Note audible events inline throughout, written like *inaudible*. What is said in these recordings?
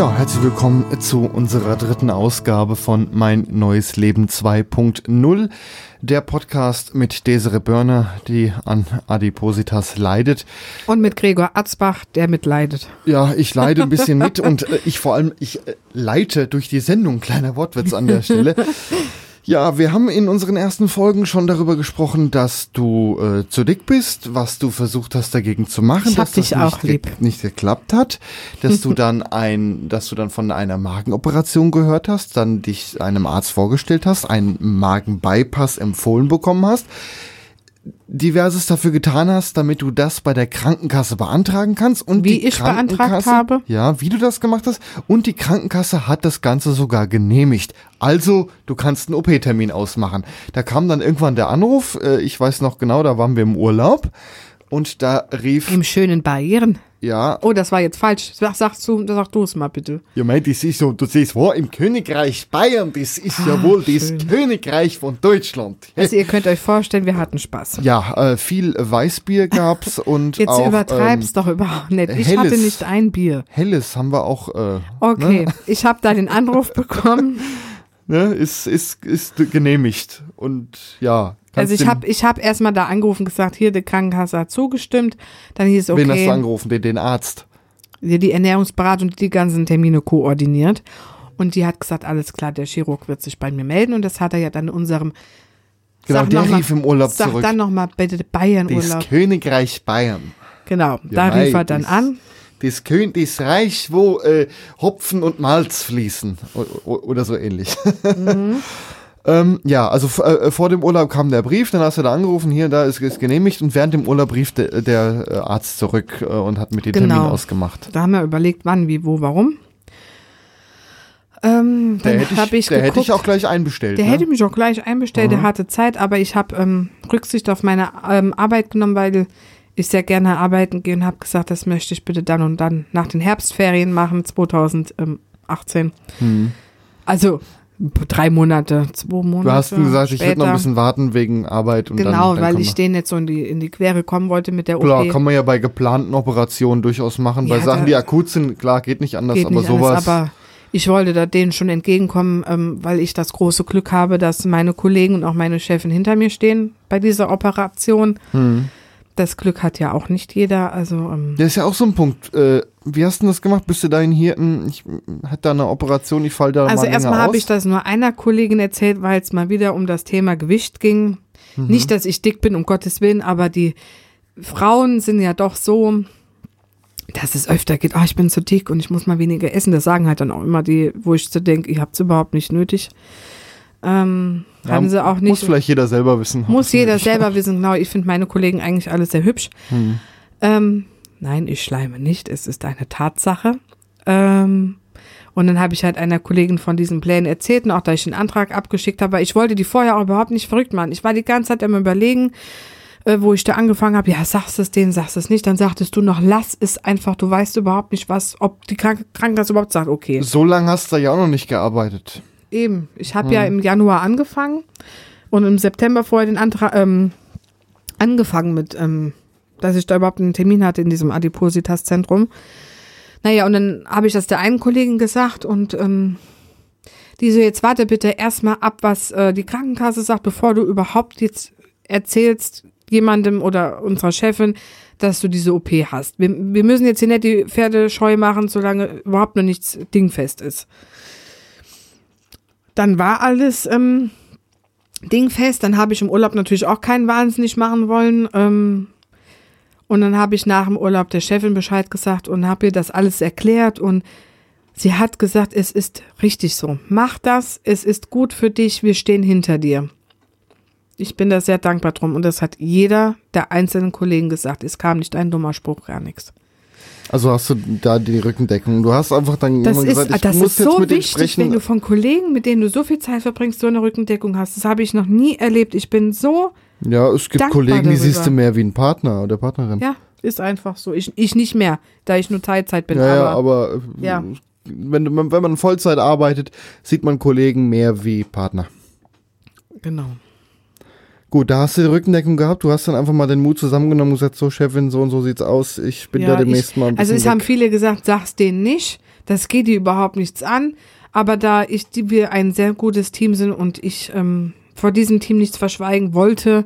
Ja, herzlich willkommen zu unserer dritten Ausgabe von Mein neues Leben 2.0. Der Podcast mit Desiree Börner, die an Adipositas leidet. Und mit Gregor Atzbach, der mitleidet. Ja, ich leide ein bisschen mit *laughs* und äh, ich vor allem, ich äh, leite durch die Sendung. Kleiner Wortwitz an der Stelle. Ja, wir haben in unseren ersten Folgen schon darüber gesprochen, dass du äh, zu dick bist, was du versucht hast dagegen zu machen, Ich dass das nicht, ge- nicht geklappt hat, dass du dann ein, dass du dann von einer Magenoperation gehört hast, dann dich einem Arzt vorgestellt hast, einen Magenbypass empfohlen bekommen hast, diverses dafür getan hast, damit du das bei der Krankenkasse beantragen kannst und Wie die ich beantragt habe? ja, wie du das gemacht hast. Und die Krankenkasse hat das Ganze sogar genehmigt. Also, du kannst einen OP-Termin ausmachen. Da kam dann irgendwann der Anruf, äh, ich weiß noch genau, da waren wir im Urlaub. Und da rief, Im schönen Bayern. Ja, Oh, das war jetzt falsch. Sag, sagst du, sag du es mal bitte. ja, mei, das ist so, du siehst, wo, im Königreich Bayern, das ist ja Ah, wohl das schön. Königreich von Deutschland. Also ihr könnt euch vorstellen, wir hatten Spaß. Ja, äh, viel Weißbier gab's *laughs* und Jetzt auch, übertreib's ähm, doch überhaupt nicht. Ich helles. hatte nicht ein Bier. Helles haben wir auch, äh, Okay, *laughs* ich habe da den Anruf bekommen. ne, ist, ist, ist genehmigt. Und ja. Also kannst ich dem- habe ich hab erstmal da angerufen gesagt, hier, die Krankenkasse hat zugestimmt. Dann hieß es, Wen hast du okay, angerufen? Den, den Arzt. die die Ernährungsberatung, die die ganzen Termine koordiniert. Und die hat gesagt, alles klar, der Chirurg wird sich bei mir melden. Und das hat er ja dann in unserem Genau, Sag der noch mal- rief im Urlaub Sag zurück. dann nochmal bitte Das Bayern-Urlaub. Königreich Bayern. Genau, Ja, da rief er dann das- an. Das, Kön das Reich, wo äh, Hopfen und Malz fließen. Oder so ähnlich. Mhm. *laughs* ähm, ja, also äh, vor dem Urlaub kam der Brief, dann hast du da angerufen, hier, da ist, ist genehmigt und während dem Urlaub rief der, der äh, Arzt zurück äh, und hat mit dir Genau. Termin ausgemacht. Da haben wir überlegt, wann, wie, wo, warum. Ähm, Der hätte ich, ich, der geguckt, hätte ich auch gleich einbestellt. der ne? hätte mich auch gleich einbestellt, der hatte Zeit, aber ich habe ähm, Rücksicht auf meine ähm, Arbeit genommen, weil ich sehr gerne arbeiten gehe und habe gesagt, das möchte ich bitte dann und dann nach den Herbstferien machen, 2018. Hm. Also drei Monate, zwei Monate. Du hast gesagt, ich würde noch ein später. bisschen warten wegen Arbeit und dann, Genau, dann weil kommen ich denen jetzt so in die, in die Quere kommen wollte mit der OP. Klar, kann man ja bei geplanten Operationen durchaus machen. bei Ja, Sachen, da- die akut sind, klar, geht nicht anders, geht aber nicht sowas. anders, aber ich wollte da denen schon entgegenkommen, ähm, weil ich das große Glück habe, dass meine Kollegen und auch meine Chefin hinter mir stehen bei dieser Operation. hm. Das Glück hat ja auch nicht jeder. Also ähm, Das ist ja auch so ein Punkt. Äh, wie hast du das gemacht? Bist du dahin hier? hm, Ich hatte da eine Operation, ich fall da also mal länger erstmal habe ich das nur einer Kollegin erzählt, weil es mal wieder um das Thema Gewicht ging. Mhm. Nicht, dass ich dick bin, um Gottes Willen, aber die Frauen sind ja doch so, dass es öfter geht, ah, ich bin zu dick und ich muss mal weniger essen. Das sagen halt dann auch immer die, wo ich so denke, ihr habt es überhaupt nicht nötig. Ähm, Ja, haben sie auch nicht. Muss vielleicht jeder selber wissen. Muss jeder selber *laughs* wissen, genau. Ich finde meine Kollegen eigentlich alle sehr hübsch. Hm. Ähm, nein, ich schleime nicht. Es ist eine Tatsache. Ähm, und dann habe ich halt einer Kollegin von diesen Plänen erzählt und auch, da ich den Antrag abgeschickt habe, ich wollte die vorher auch überhaupt nicht verrückt machen. Ich war die ganze Zeit am überlegen, äh, wo ich da angefangen habe, ja, sagst du es denen, sagst du es nicht. Dann sagtest du noch, lass es einfach, du weißt überhaupt nicht, was, ob die Krank Krankenkasse überhaupt sagt, okay. So lange hast du ja auch noch nicht gearbeitet. Eben. Ich habe ja im Januar angefangen und im September vorher den Antrag ähm, angefangen mit, ähm, dass ich da überhaupt einen Termin hatte in diesem Adipositas-Zentrum. Naja, und dann habe ich das der einen Kollegin gesagt und ähm, die so, jetzt warte bitte erstmal ab, was äh, die Krankenkasse sagt, bevor du überhaupt jetzt erzählst jemandem oder unserer Chefin, dass du diese OP hast. Wir, wir müssen jetzt hier nicht die Pferde scheu machen, solange überhaupt noch nichts dingfest ist. Dann war alles ähm, dingfest. Dann habe ich im Urlaub natürlich auch keinen Wahnsinnig machen wollen. Ähm, und dann habe ich nach dem Urlaub der Chefin Bescheid gesagt und habe ihr das alles erklärt. Und sie hat gesagt, es ist richtig so. Mach das, es ist gut für dich, wir stehen hinter dir. Ich bin da sehr dankbar drum. Und das hat jeder der einzelnen Kollegen gesagt. Es kam nicht ein dummer Spruch, gar nichts. Also hast du da die Rückendeckung. Du hast einfach dann Das ist, das ist so wichtig, wenn du von Kollegen, mit denen du so viel Zeit verbringst, so eine Rückendeckung hast. Das habe ich noch nie erlebt. Ich bin so, Ja, es gibt dankbar Kollegen, die darüber. siehst du mehr wie ein Partner oder Partnerin. ja, ist einfach so. Ich, ich nicht mehr, da ich nur Teilzeit bin. Ja, aber, aber Ja. wenn, wenn man Vollzeit arbeitet, sieht man Kollegen mehr wie Partner. genau. Gut, da hast du die Rückendeckung gehabt. Du hast dann einfach mal den Mut zusammengenommen und gesagt, so Chefin, so und so sieht's aus. Ich bin Ja, da demnächst ich, mal ein Also es haben weg. viele gesagt, sag's denen nicht. Das geht dir überhaupt nichts an. Aber da ich, die, wir ein sehr gutes Team sind und ich ähm, vor diesem Team nichts verschweigen wollte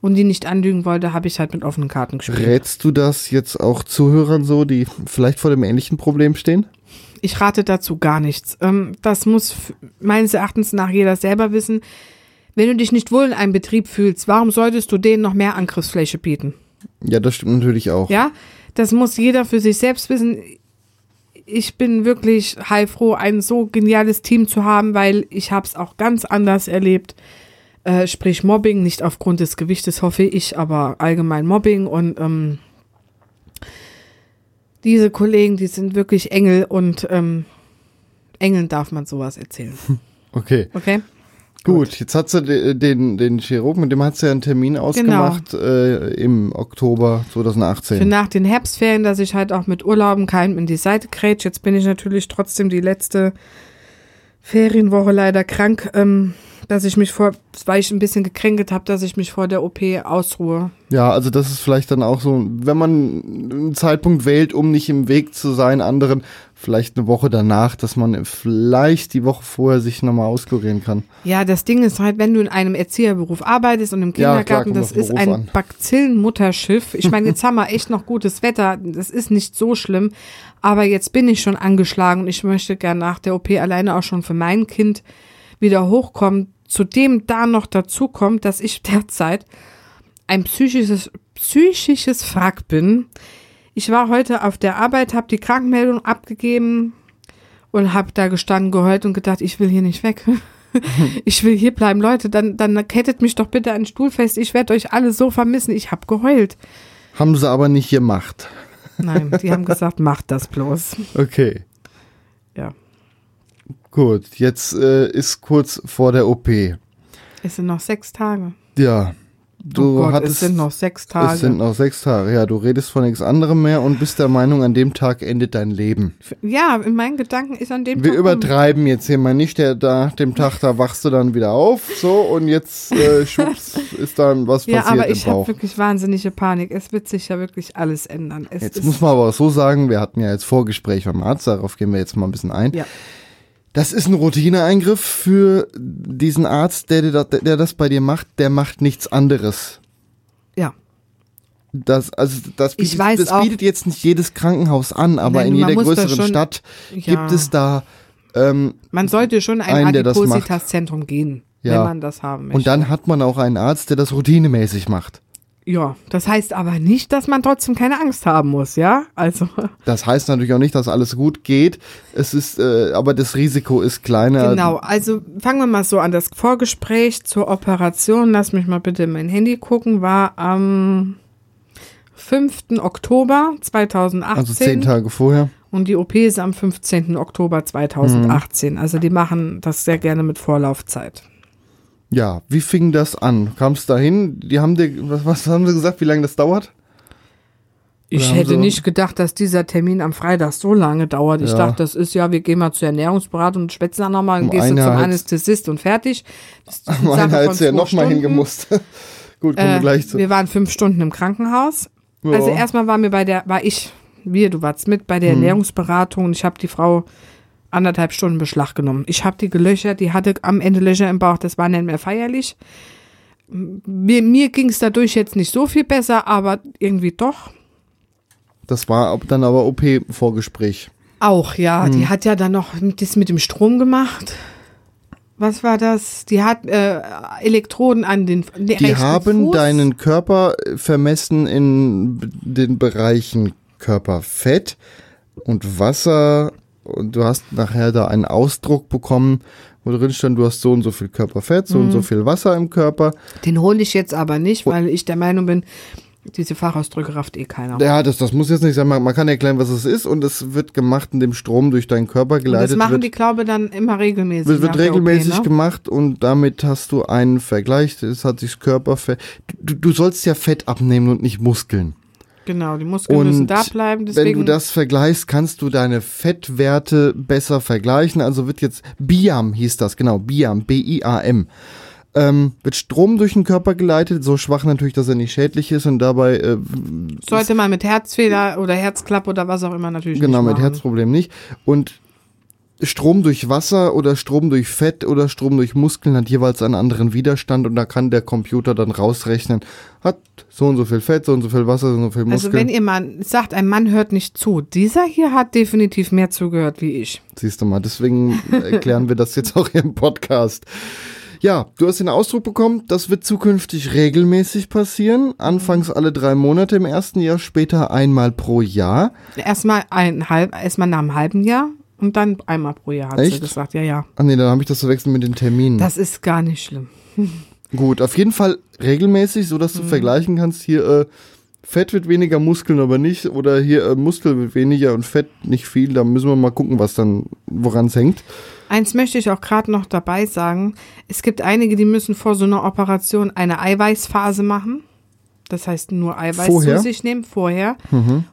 und die nicht anlügen wollte, habe ich halt mit offenen Karten gespielt. Rätst du das jetzt auch Zuhörern so, die vielleicht vor dem ähnlichen Problem stehen? Ich rate dazu gar nichts. Ähm, das muss meines Erachtens nach jeder selber wissen. Wenn du dich nicht wohl in einem Betrieb fühlst, warum solltest du denen noch mehr Angriffsfläche bieten? Ja, das stimmt natürlich auch. Ja, das muss jeder für sich selbst wissen. Ich bin wirklich heilfroh, ein so geniales Team zu haben, weil ich habe es auch ganz anders erlebt. Äh, sprich Mobbing, nicht aufgrund des Gewichtes hoffe ich, aber allgemein Mobbing und ähm, diese Kollegen, die sind wirklich Engel und ähm, Engeln darf man sowas erzählen. *laughs* Okay. Okay? Gut, jetzt hat sie de- den, den Chirurgen, mit dem hat sie ja einen Genau. Termin ausgemacht äh, im Oktober 2018. Für nach den Herbstferien, dass ich halt auch mit Urlauben keinem in die Seite krätsch. Jetzt bin ich natürlich trotzdem die letzte Ferienwoche leider krank, ähm, dass ich mich vor, weil ich ein bisschen gekränkelt habe, dass ich mich vor der OP ausruhe. Ja, also das ist vielleicht dann auch so, wenn man einen Zeitpunkt wählt, um nicht im Weg zu sein anderen, vielleicht eine Woche danach, dass man vielleicht die Woche vorher sich nochmal auskurieren kann. Ja, das Ding ist halt, wenn du in einem Erzieherberuf arbeitest und im Ja, klar, Kindergarten, das ist Beruf ein an. Bakzillenmutterschiff. Ich meine, jetzt haben wir echt noch gutes Wetter. Das ist nicht so schlimm. Aber jetzt bin ich schon angeschlagen und ich möchte gern nach der OP alleine auch schon für mein Kind wieder hochkommen. Zudem da noch dazu kommt, dass ich derzeit ein psychisches, psychisches Wrack bin. Ich war heute auf der Arbeit, habe die Krankmeldung abgegeben und habe da gestanden, geheult und gedacht, ich will hier nicht weg. *laughs* Ich will hier bleiben, Leute, dann, dann kettet mich doch bitte an den Stuhl fest. Ich werde euch alle so vermissen. Ich habe geheult. Haben sie aber nicht gemacht. Nein, die haben gesagt, *laughs* macht das bloß. Okay, Ja. Gut. Jetzt äh, ist kurz vor der OP. Es sind noch sechs Tage. Ja, du oh Gott, hattest. es sind noch sechs Tage. Es sind noch sechs Tage. Ja, du redest von nichts anderem mehr und bist der Meinung, an dem Tag endet dein Leben. ja, in meinen Gedanken ist an dem Wir Tag übertreiben jetzt hier mal nicht, der da dem Tag da wachst du dann wieder auf, so und jetzt äh, *laughs* schubs ist dann was Ja, passiert aber im ich habe wirklich wahnsinnige Panik. Es wird sich ja wirklich alles ändern. Es Jetzt muss man aber auch so sagen, wir hatten ja jetzt Vorgespräch beim Arzt, darauf gehen wir jetzt mal ein bisschen ein. Ja. Das ist ein Routineeingriff für diesen Arzt, der, der, der das bei dir macht, der macht nichts anderes. Ja. Das, also das, Ich bietet, weiß das auch- bietet jetzt nicht jedes Krankenhaus an, aber Nein, in jeder größeren schon- Stadt Ja. gibt es da ähm, Man sollte schon ein. Adipositas-Zentrum gehen, Ja. wenn man das haben möchte. und dann hat man auch einen Arzt, der das routinemäßig macht. Ja, das heißt aber nicht, dass man trotzdem keine Angst haben muss, ja? Also, Das heißt natürlich auch nicht, dass alles gut geht. Es ist, äh, aber das Risiko ist kleiner. genau. Also, fangen wir mal so an. Das Vorgespräch zur Operation, lass mich mal bitte in mein Handy gucken, war am 5. Oktober 2018. Also zehn Tage vorher. Und die OP ist am 15. Oktober 2018. Mhm. Also, die machen das sehr gerne mit Vorlaufzeit. Ja, wie fing das an? Kam es dahin? Die haben dir, was, was haben sie gesagt, wie lange das dauert? Ich hätte nicht gedacht, dass dieser Termin am Freitag so lange dauert. Ich Ja. dachte, das ist ja, wir gehen mal zur Ernährungsberatung und schwätzen dann nochmal und Um gehst du zum Anästhesist und fertig. *laughs* Meine Sache von hat sie ja zwei noch mal Stunden. hingemusst. *laughs* Gut, kommen wir Äh, gleich zu. wir waren fünf Stunden im Krankenhaus. Ja. Also erstmal waren wir bei der, war ich, wir, du warst mit bei der Hm. Ernährungsberatung und ich habe die Frau anderthalb Stunden Beschlag genommen. Ich habe die gelöchert, die hatte am Ende Löcher im Bauch, das war nicht mehr feierlich. Mir, mir ging es dadurch jetzt nicht so viel besser, aber irgendwie doch. Das war dann aber OP-Vorgespräch. Auch, ja. Hm. Die hat ja dann noch das mit dem Strom gemacht. Was war das? Die hat äh, Elektroden an den den Die haben Fuß. deinen Körper äh, vermessen in den Bereichen Körperfett und Wasser und du hast nachher da einen Ausdruck bekommen, wo drin stand, du hast so und so viel Körperfett, so und Mhm. so viel Wasser im Körper. Den hole ich jetzt aber nicht, weil ich der Meinung bin, Diese Fachausdrücke rafft eh keiner. Ja, das, das muss jetzt nicht sein. Man, man kann erklären, was es ist und es wird gemacht, indem Strom durch deinen Körper Und geleitet das machen wird. die, glaube ich, dann immer regelmäßig. wird, wird regelmäßig OP, ne? gemacht und damit hast du einen Vergleich. Es hat sich Körperfett. Du, du sollst ja Fett abnehmen und nicht Muskeln. Genau, die Muskeln müssen Und da bleiben. wenn Deswegen, du das vergleichst, kannst du deine Fettwerte besser vergleichen. Also wird jetzt BIAM hieß das, genau, BIAM, B-I-A-M. Ähm, wird Strom durch den Körper geleitet, so schwach natürlich, dass er nicht schädlich ist und dabei äh, sollte man mit Herzfehler oder Herzklappe oder was auch immer natürlich Genau, nicht mit. Herzproblem nicht. Und Strom durch Wasser oder Strom durch Fett oder Strom durch Muskeln hat jeweils einen anderen Widerstand und da kann der Computer dann rausrechnen, hat so und so viel Fett, so und so viel Wasser, so und so viel Also Muskeln. wenn ihr mal sagt, ein Mann hört nicht zu, dieser hier hat definitiv mehr zugehört wie ich. Siehst du mal, deswegen erklären wir das jetzt auch hier im Podcast. Ja, du hast den Ausdruck bekommen, das wird zukünftig regelmäßig passieren. Anfangs alle drei Monate im ersten Jahr, später einmal pro Jahr. Erstmal ein halb, erstmal nach einem halben Jahr und dann einmal pro Jahr hat sie Echt? gesagt. Ja, ja. Ah nee, dann habe ich das verwechselt mit den Terminen. Das ist gar nicht schlimm. *laughs* Gut, auf jeden Fall regelmäßig, so dass du vergleichen kannst, hier äh, Fett wird weniger, Muskeln aber nicht. Oder hier äh, Muskel wird weniger und Fett nicht viel. Da müssen wir mal gucken, was dann, woran es hängt. Eins möchte ich auch gerade noch dabei sagen. Es gibt einige, die müssen vor so einer Operation eine Eiweißphase machen. Das heißt nur Eiweiß Vorher? Mhm. zu sich nehmen, vorher,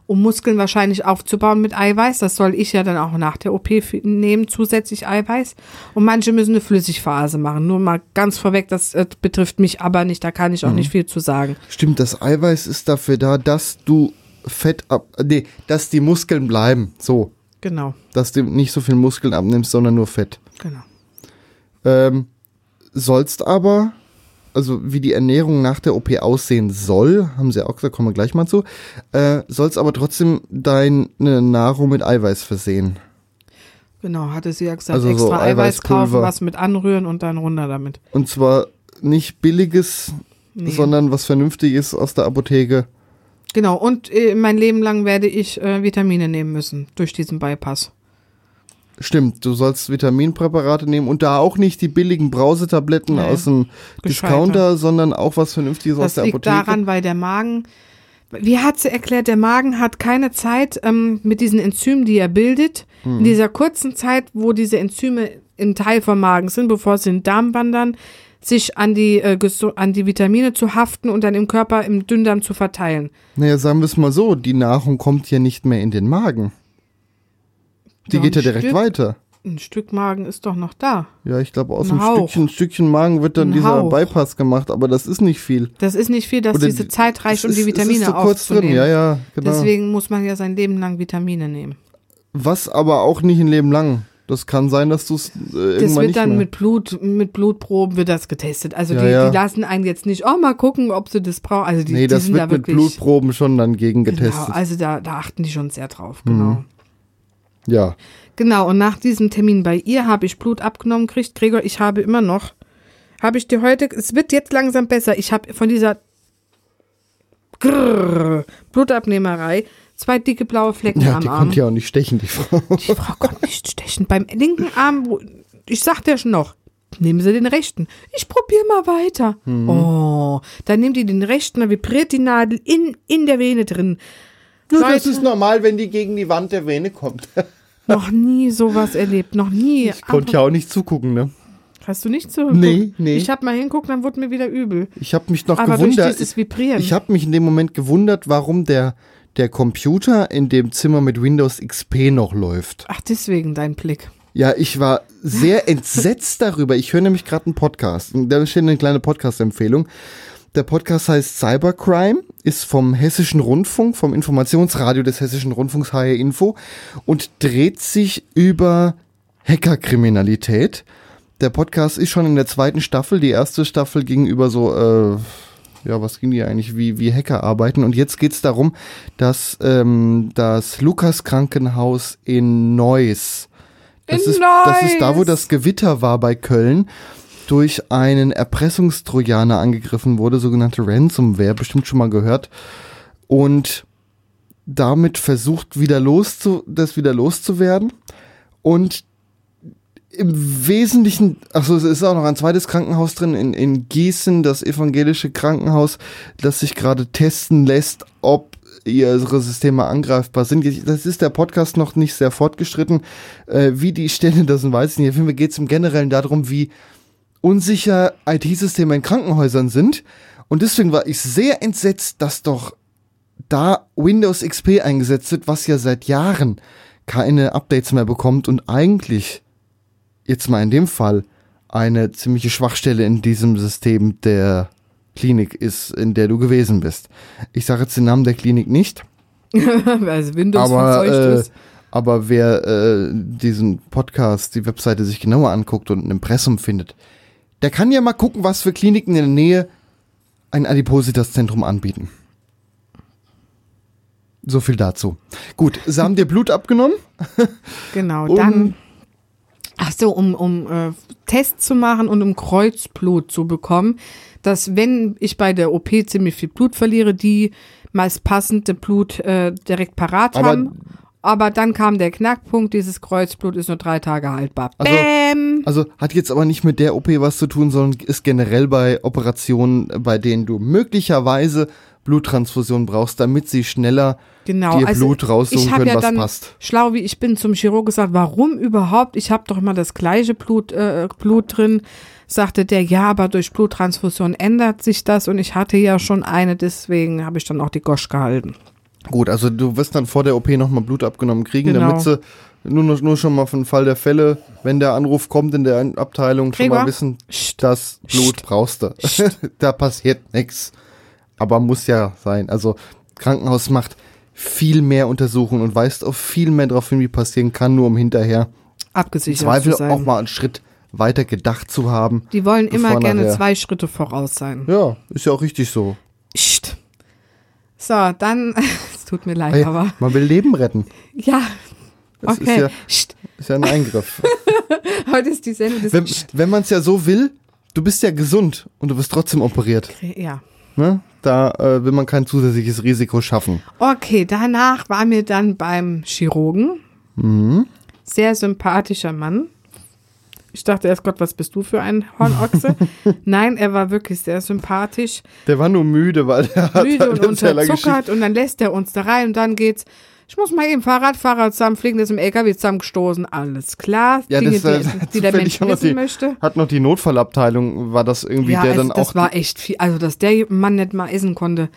um Muskeln wahrscheinlich aufzubauen mit Eiweiß. Das soll ich ja dann auch nach der OP nehmen, zusätzlich Eiweiß. Und manche müssen eine Flüssigphase machen. Nur mal ganz vorweg, das äh, betrifft mich aber nicht, da kann ich auch Mhm. nicht viel zu sagen. Stimmt, das Eiweiß ist dafür da, dass du Fett ab, nee, dass die Muskeln bleiben. So, Genau, dass du nicht so viel Muskeln abnimmst, sondern nur Fett. genau. Ähm, sollst aber, also wie die Ernährung nach der OP aussehen soll, haben sie auch gesagt, kommen wir gleich mal zu, äh, sollst aber trotzdem deine Nahrung mit Eiweiß versehen. Genau, hatte sie ja gesagt, Also so extra Eiweiß kaufen, was mit anrühren und dann runter damit. Und zwar nicht billiges, Nee. sondern was Vernünftiges aus der Apotheke. Genau, und äh, mein Leben lang werde ich äh, Vitamine nehmen müssen durch diesen Bypass. Stimmt, du sollst Vitaminpräparate nehmen und da auch nicht die billigen Brausetabletten Nee, aus dem gescheiter. Discounter, sondern auch was Vernünftiges aus Das der liegt Apotheke. daran, weil der Magen, wie hat sie erklärt, der Magen hat keine Zeit ähm, mit diesen Enzymen, die er bildet, Hm. in dieser kurzen Zeit, wo diese Enzyme im Teil vom Magen sind, bevor sie in den Darm wandern, sich an die, äh, an die Vitamine zu haften und dann im Körper, im Dünndarm zu verteilen. Naja, sagen wir es mal so, die Nahrung kommt ja nicht mehr in den Magen. Die Ja, geht ja direkt Stück. weiter. Ein Stück Magen ist doch noch da. Ja, ich glaube, aus Ein einem. Stückchen, Stückchen Magen wird dann Ein dieser Hauch. Bypass gemacht, aber das ist nicht viel. Das ist nicht viel, dass Oder diese die- Zeit reicht, um die Vitamine ist so kurz drin, ja, ja, genau. Deswegen muss man ja sein Leben lang Vitamine nehmen. Was aber auch nicht ein Leben lang. Das kann sein, dass du es äh, irgendwann Das wird dann mehr. mit Blut, mit Blutproben wird das getestet. Also Ja, die, ja. die lassen einen jetzt nicht, oh, mal gucken, ob sie das brauchen. Also die, nee, die das sind wird da mit. Blutproben schon dann gegen Genau, getestet. Mhm. also da, da achten die schon sehr drauf, genau. Ja. Genau, und nach diesem Termin bei ihr habe ich Blut abgenommen gekriegt. Gregor, ich habe immer noch, habe ich dir heute, es wird jetzt langsam besser. Ich habe von dieser Grrr, Blutabnehmerei zwei dicke blaue Flecken Ja, am die Arm. konnte ja auch nicht stechen, die Frau. Die Frau konnte nicht stechen. Beim linken Arm, wo, ich sagte ja schon noch, nehmen Sie den rechten. Ich probiere mal weiter. Mhm. Oh, dann nimmt die den rechten, dann vibriert die Nadel in, in der Vene drin. Ja, das Leute, ist normal, wenn die gegen die Wand der Vene kommt. *laughs* noch nie sowas erlebt, noch nie. Ich konnte ja auch nicht zugucken, ne? Hast du nicht so? Nee, nee. Ich habe mal hinguckt, dann wurde mir wieder übel. Ich habe mich noch Aber durch gewundert. dieses Vibrieren. Ich habe mich in dem Moment gewundert, warum der, der Computer in dem Zimmer mit Windows XP noch läuft. Ach, deswegen dein Blick. Ja, ich war sehr *laughs* entsetzt darüber. Ich höre nämlich gerade einen Podcast. Da steht eine kleine Podcast-Empfehlung. Der Podcast heißt Cybercrime, ist vom Hessischen Rundfunk, vom Informationsradio des Hessischen Rundfunks HR Info und dreht sich über Hackerkriminalität. Der Podcast ist schon in der zweiten Staffel. Die erste Staffel ging über so, äh, ja, was ging die eigentlich, wie, wie Hacker arbeiten. Und jetzt geht's darum, dass ähm, das Lukas Krankenhaus in Neuss, das, In ist, das ist da, wo Neuss. das Gewitter war bei Köln, durch einen Erpressungstrojaner angegriffen wurde, sogenannte Ransomware, bestimmt schon mal gehört. Und damit versucht, wieder loszu, das wieder loszuwerden. Und Im Wesentlichen, achso, es ist auch noch ein zweites Krankenhaus drin in, in Gießen, das evangelische Krankenhaus, das sich gerade testen lässt, ob ihre Systeme angreifbar sind. Das ist der Podcast noch nicht sehr fortgeschritten. Äh, wie die Stelle das sind, weiß ich nicht. Auf jeden Fall geht es im Generellen darum, wie unsicher IT-Systeme in Krankenhäusern sind. Und deswegen war ich sehr entsetzt, dass doch da Windows XP eingesetzt wird, was ja seit Jahren keine Updates mehr bekommt und eigentlich jetzt mal in dem Fall eine ziemliche Schwachstelle in diesem System der Klinik ist, in der du gewesen bist. Ich sage jetzt den Namen der Klinik nicht. *laughs* also Windows aber, äh, aber wer äh, diesen Podcast, die Webseite sich genauer anguckt und ein Impressum findet, der kann ja mal gucken, was für Kliniken in der Nähe ein Adipositas-Zentrum anbieten. So viel dazu. Gut, sie haben dir Blut abgenommen. *laughs* Genau, um, dann. Ach so, um, um äh, Tests zu machen und um Kreuzblut zu bekommen, dass wenn ich bei der OP ziemlich viel Blut verliere, die meist passende Blut äh, direkt parat Aber- haben. Aber dann kam der Knackpunkt, dieses Kreuzblut ist nur drei Tage haltbar. Also- Bäm! Also hat jetzt aber nicht mit der OP was zu tun, sondern ist generell bei Operationen, bei denen du möglicherweise Bluttransfusion brauchst, damit sie schneller Genau, dir also Blut raussuchen können, ja was dann passt. schlau wie ich bin zum Chirurg gesagt, warum überhaupt? Ich habe doch immer das gleiche Blut, äh, Blut drin. Sagte der, ja, aber durch Bluttransfusion ändert sich das und ich hatte ja schon eine, deswegen habe ich dann auch die Gosch gehalten. Gut, also du wirst dann vor der OP nochmal Blut abgenommen kriegen, Genau. damit sie nur, nur schon mal für den Fall der Fälle, wenn der Anruf kommt in der Abteilung, schon mal Gregor? wissen, Psst. das Blut brauchst du. *laughs* da passiert nichts. Aber muss ja sein. Also Krankenhaus macht viel mehr Untersuchungen und weist auf viel mehr darauf hin, wie passieren kann, nur um hinterher Abgesichert Zweifel zu sein. auch mal einen Schritt weiter gedacht zu haben. Die wollen immer gerne nachher- zwei Schritte voraus sein. Ja, ist ja auch richtig so. So, dann, *laughs* es tut mir leid, Hey, aber man will Leben retten. ja, Das okay. ist ja, Psst. ist ja ein Eingriff. *laughs* Heute ist die Sendung des wenn Psst. wenn man es ja so will, du bist ja gesund und du wirst trotzdem operiert. Ja. Ne? Da äh, will man kein zusätzliches Risiko schaffen. Okay, danach war mir dann beim Chirurgen. Mhm. Sehr sympathischer Mann. Ich dachte erst, Gott, was bist du für ein Hornochse? *laughs* Nein, er war wirklich sehr sympathisch, Der war nur müde, weil der hat müde und unterzuckert und dann lässt er uns da rein und dann geht's. Ich muss mal eben Fahrradfahrer zusammenfliegen, der ist im LKW zusammengestoßen. Alles klar. Ja, Dinge, das, äh, die, die der zufällig Mensch auch noch wissen die- möchte. Hat noch die Notfallabteilung, war das irgendwie Ja, der es, dann das auch. war echt viel. Also, dass der Mann nicht mal essen konnte.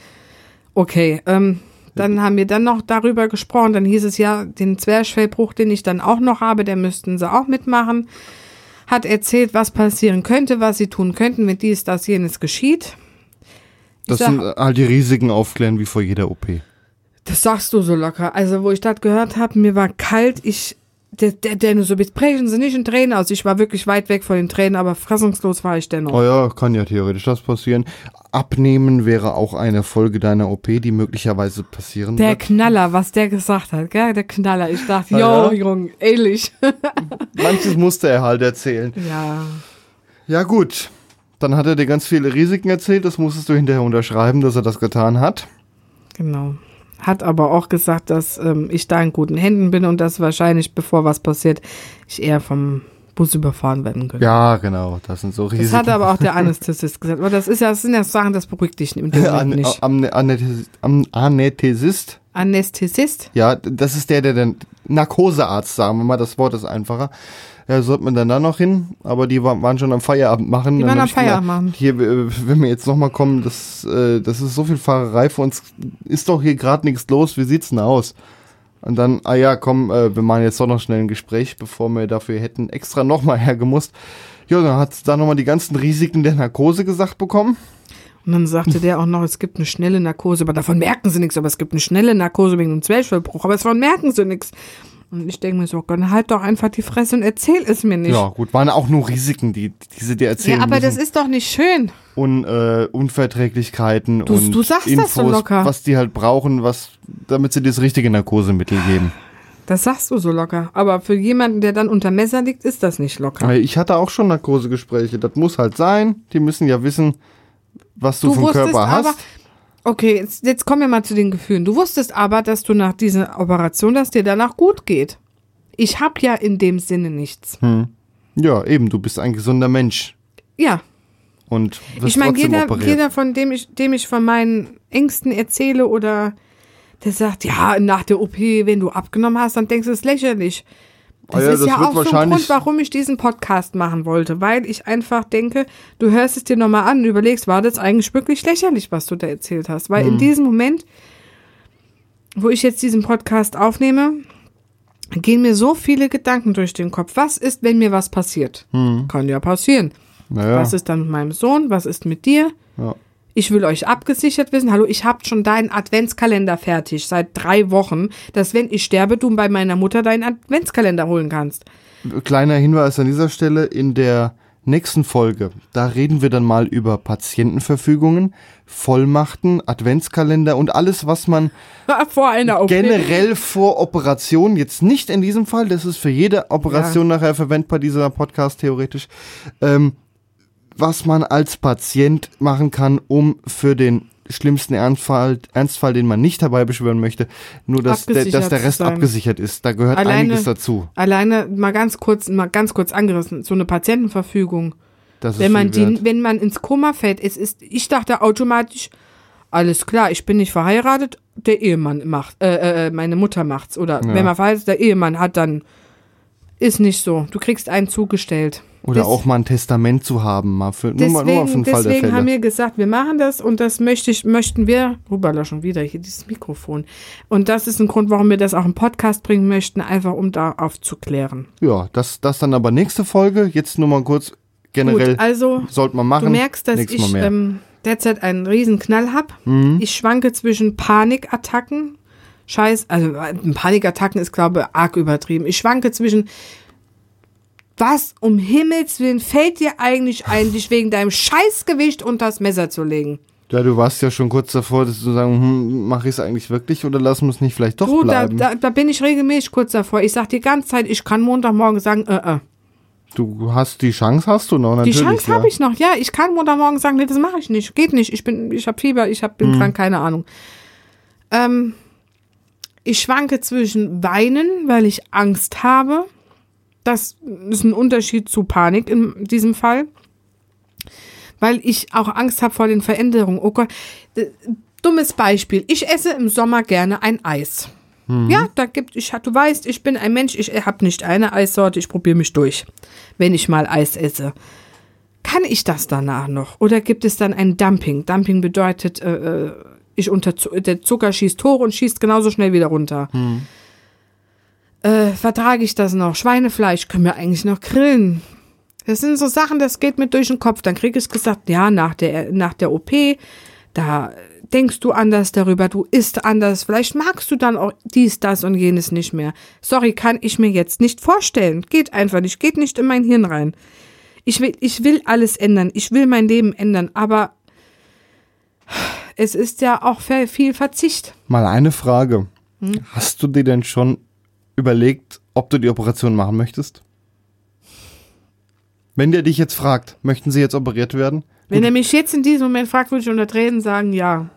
Okay, ähm, dann haben wir dann noch darüber gesprochen. Dann hieß es ja, den Zwerchfellbruch, den ich dann auch noch habe, der müssten sie auch mitmachen. Hat erzählt, was passieren könnte, was sie tun könnten, wenn dies, das, jenes geschieht. das sag- sind halt die Risiken aufklären wie vor jeder OP. Das sagst du so locker. Also, wo ich das gehört habe, mir war kalt. Ich, der, der, der nur so, jetzt brechen sie nicht in Tränen aus. Ich war wirklich weit weg von den Tränen, aber fassungslos war ich dennoch. Oh ja, kann ja theoretisch das passieren. Abnehmen wäre auch eine Folge deiner OP, die möglicherweise passieren Der wird. Knaller, was der gesagt hat, gell? Der Knaller. Ich dachte, Ah, jo, ja? Jung, ehrlich. *laughs* Manches musste er halt erzählen. ja. Ja gut, dann hat er dir ganz viele Risiken erzählt, das musstest du hinterher unterschreiben, dass er das getan hat. Genau. Hat aber auch gesagt, dass ähm, ich da in guten Händen bin und dass wahrscheinlich, bevor was passiert, ich eher vom Bus überfahren werden könnte. Ja, genau, das sind so Risiken. Das hat aber auch der *laughs* Anästhesist gesagt. Aber das ist ja, das sind ja Sachen, das beruhigt dich im An, nicht. am, Anästhesist, am Anästhesist, Anästhesist? ja, das ist der, der den Narkosearzt, sagen wir mal, das Wort ist einfacher. Ja, sollte man dann da noch hin, aber die wa- waren schon am Feierabend machen. Die waren am Feierabend machen. Hier, wenn wir jetzt nochmal kommen, das, äh, das ist so viel Fahrerei für uns, ist doch hier gerade nichts los, wie sieht's denn aus? Und dann, ah ja, komm, äh, wir machen jetzt doch noch schnell ein Gespräch, bevor wir dafür hätten extra nochmal *laughs* hergemusst. Ja, dann hat da nochmal die ganzen Risiken der Narkose gesagt bekommen. Und dann sagte der auch noch, es gibt eine schnelle Narkose, aber davon merken sie nichts, aber es gibt eine schnelle Narkose wegen einem Zwerchfellbruch, aber davon merken sie nichts. Und ich denke mir so, Gott, halt doch einfach die Fresse und erzähl es mir nicht. Ja, gut, waren auch nur Risiken, die, die sie dir erzählen Ja, aber das müssen. ist doch nicht schön. und äh, Unverträglichkeiten Du- und du sagst das Infos, so locker. was die halt brauchen, was, damit sie das richtige Narkosemittel geben. Das sagst du so locker. Aber für jemanden, der dann unter Messer liegt, ist das nicht locker. Ich hatte auch schon Narkosegespräche. Das muss halt sein. Die müssen ja wissen, was du, vom Körper hast. aber, okay, jetzt, jetzt kommen wir mal zu den Gefühlen. Du wusstest aber, dass du nach dieser Operation, dass dir danach gut geht. Ich hab ja in dem Sinne nichts. Hm. Ja, eben, du bist ein gesunder Mensch Ja, und wirst ich meine, jeder, operiert. jeder, von dem ich, dem ich von meinen Ängsten erzähle oder der sagt, ja, nach der OP, wenn du abgenommen hast, dann denkst du, es ist lächerlich. Das Ah ja, ist das ja auch so ein Grund, warum ich diesen Podcast machen wollte, weil ich einfach denke, du hörst es dir nochmal an und überlegst, war das eigentlich wirklich lächerlich, was du da erzählt hast? Weil Hm. in diesem Moment, wo ich jetzt diesen Podcast aufnehme, gehen mir so viele Gedanken durch den Kopf. Was ist, wenn mir was passiert? Kann ja passieren. naja, Was ist dann mit meinem Sohn? Was ist mit dir? ja. Ich will euch abgesichert wissen. Hallo, ich hab schon deinen Adventskalender fertig seit drei Wochen, dass wenn ich sterbe, du bei meiner Mutter deinen Adventskalender holen kannst. Kleiner Hinweis an dieser Stelle, in der nächsten Folge, da reden wir dann mal über Patientenverfügungen, Vollmachten, Adventskalender und alles, was man *laughs* Vor generell vor Operation, jetzt nicht in diesem Fall, das ist für jede Operation nachher verwendbar, dieser Podcast theoretisch, ähm, was man als Patient machen kann, um für den schlimmsten Ernstfall, Ernstfall, den man nicht herbeibeschwören möchte, nur dass der, dass der Rest abgesichert ist. Da gehört Alleine- einiges dazu. Alleine mal ganz kurz, mal ganz kurz angerissen, so eine Patientenverfügung. Das Wenn man die, wenn man ins Koma fällt, es ist, ich dachte automatisch, alles klar, ich bin nicht verheiratet, der Ehemann macht, äh, äh, meine Mutter macht's. Oder Ja. wenn man verheiratet, der Ehemann hat dann, ist nicht so. Du kriegst einen zugestellt. Oder Das- auch mal ein Testament zu haben, mal für, nur, mal, nur mal für Deswegen, den Fall der deswegen Fälle. haben wir gesagt, wir machen das und das möchte ich, möchten wir, rüberla schon wieder hier dieses Mikrofon. Und das ist ein Grund, warum wir das auch im Podcast bringen möchten, einfach um da aufzuklären. ja, das, das dann aber nächste Folge. Jetzt nur mal kurz generell Gut, also sollte man machen. du merkst, dass Nächstes ich ähm, derzeit einen riesen Knall hab. Mhm. Ich schwanke zwischen Panikattacken, Scheiß, also äh, Panikattacken ist glaube ich arg übertrieben. Ich schwanke zwischen was um Himmels Willen fällt dir eigentlich ein, dich wegen deinem Scheißgewicht unter das Messer zu legen? Ja, du warst ja schon kurz davor, dass du sagen, hm, mache ich es eigentlich wirklich oder lassen wir es nicht vielleicht doch Du, da, bleiben? da, da bin ich regelmäßig kurz davor. Ich sag die ganze Zeit, ich kann Montagmorgen sagen, äh, äh. Du hast die Chance, hast du noch Die natürlich. Chance ja. habe ich noch. Ja, ich kann Montagmorgen sagen, nee, das mache ich nicht. Geht nicht. Ich bin, ich habe Fieber, ich hab, bin Mhm. krank, keine Ahnung. Ähm, ich schwanke zwischen Weinen, weil ich Angst habe. Das ist ein Unterschied zu Panik in diesem Fall. Weil ich auch Angst habe vor den Veränderungen. Oh Gott. Dummes Beispiel. Ich esse im Sommer gerne ein Eis. Ja, da gibt ich du weißt, ich bin ein Mensch, ich habe nicht eine Eissorte, ich probiere mich durch, wenn ich mal Eis esse. Kann ich das danach noch? Oder gibt es dann ein Dumping? Dumping bedeutet, äh, äh, ich unter der Zucker schießt hoch und schießt genauso schnell wieder runter. Äh, vertrage ich das noch? Schweinefleisch können wir eigentlich noch grillen. Das sind so Sachen, das geht mir durch den Kopf. Dann krieg ich gesagt, ja, nach der, nach der OP, da denkst du anders darüber, du isst anders, vielleicht magst du dann auch dies, das und jenes nicht mehr. Sorry, kann ich mir jetzt nicht vorstellen. Geht einfach nicht, geht nicht in mein Hirn rein. Ich will, ich will alles ändern, ich will mein Leben ändern, aber es ist ja auch viel Verzicht. Mal eine Frage. Hm? Hast du dir denn schon überlegt, ob du die Operation machen möchtest? Wenn der dich jetzt fragt, möchten sie jetzt operiert werden? Wenn er mich jetzt in diesem Moment fragt, würde ich unter Tränen sagen, ja.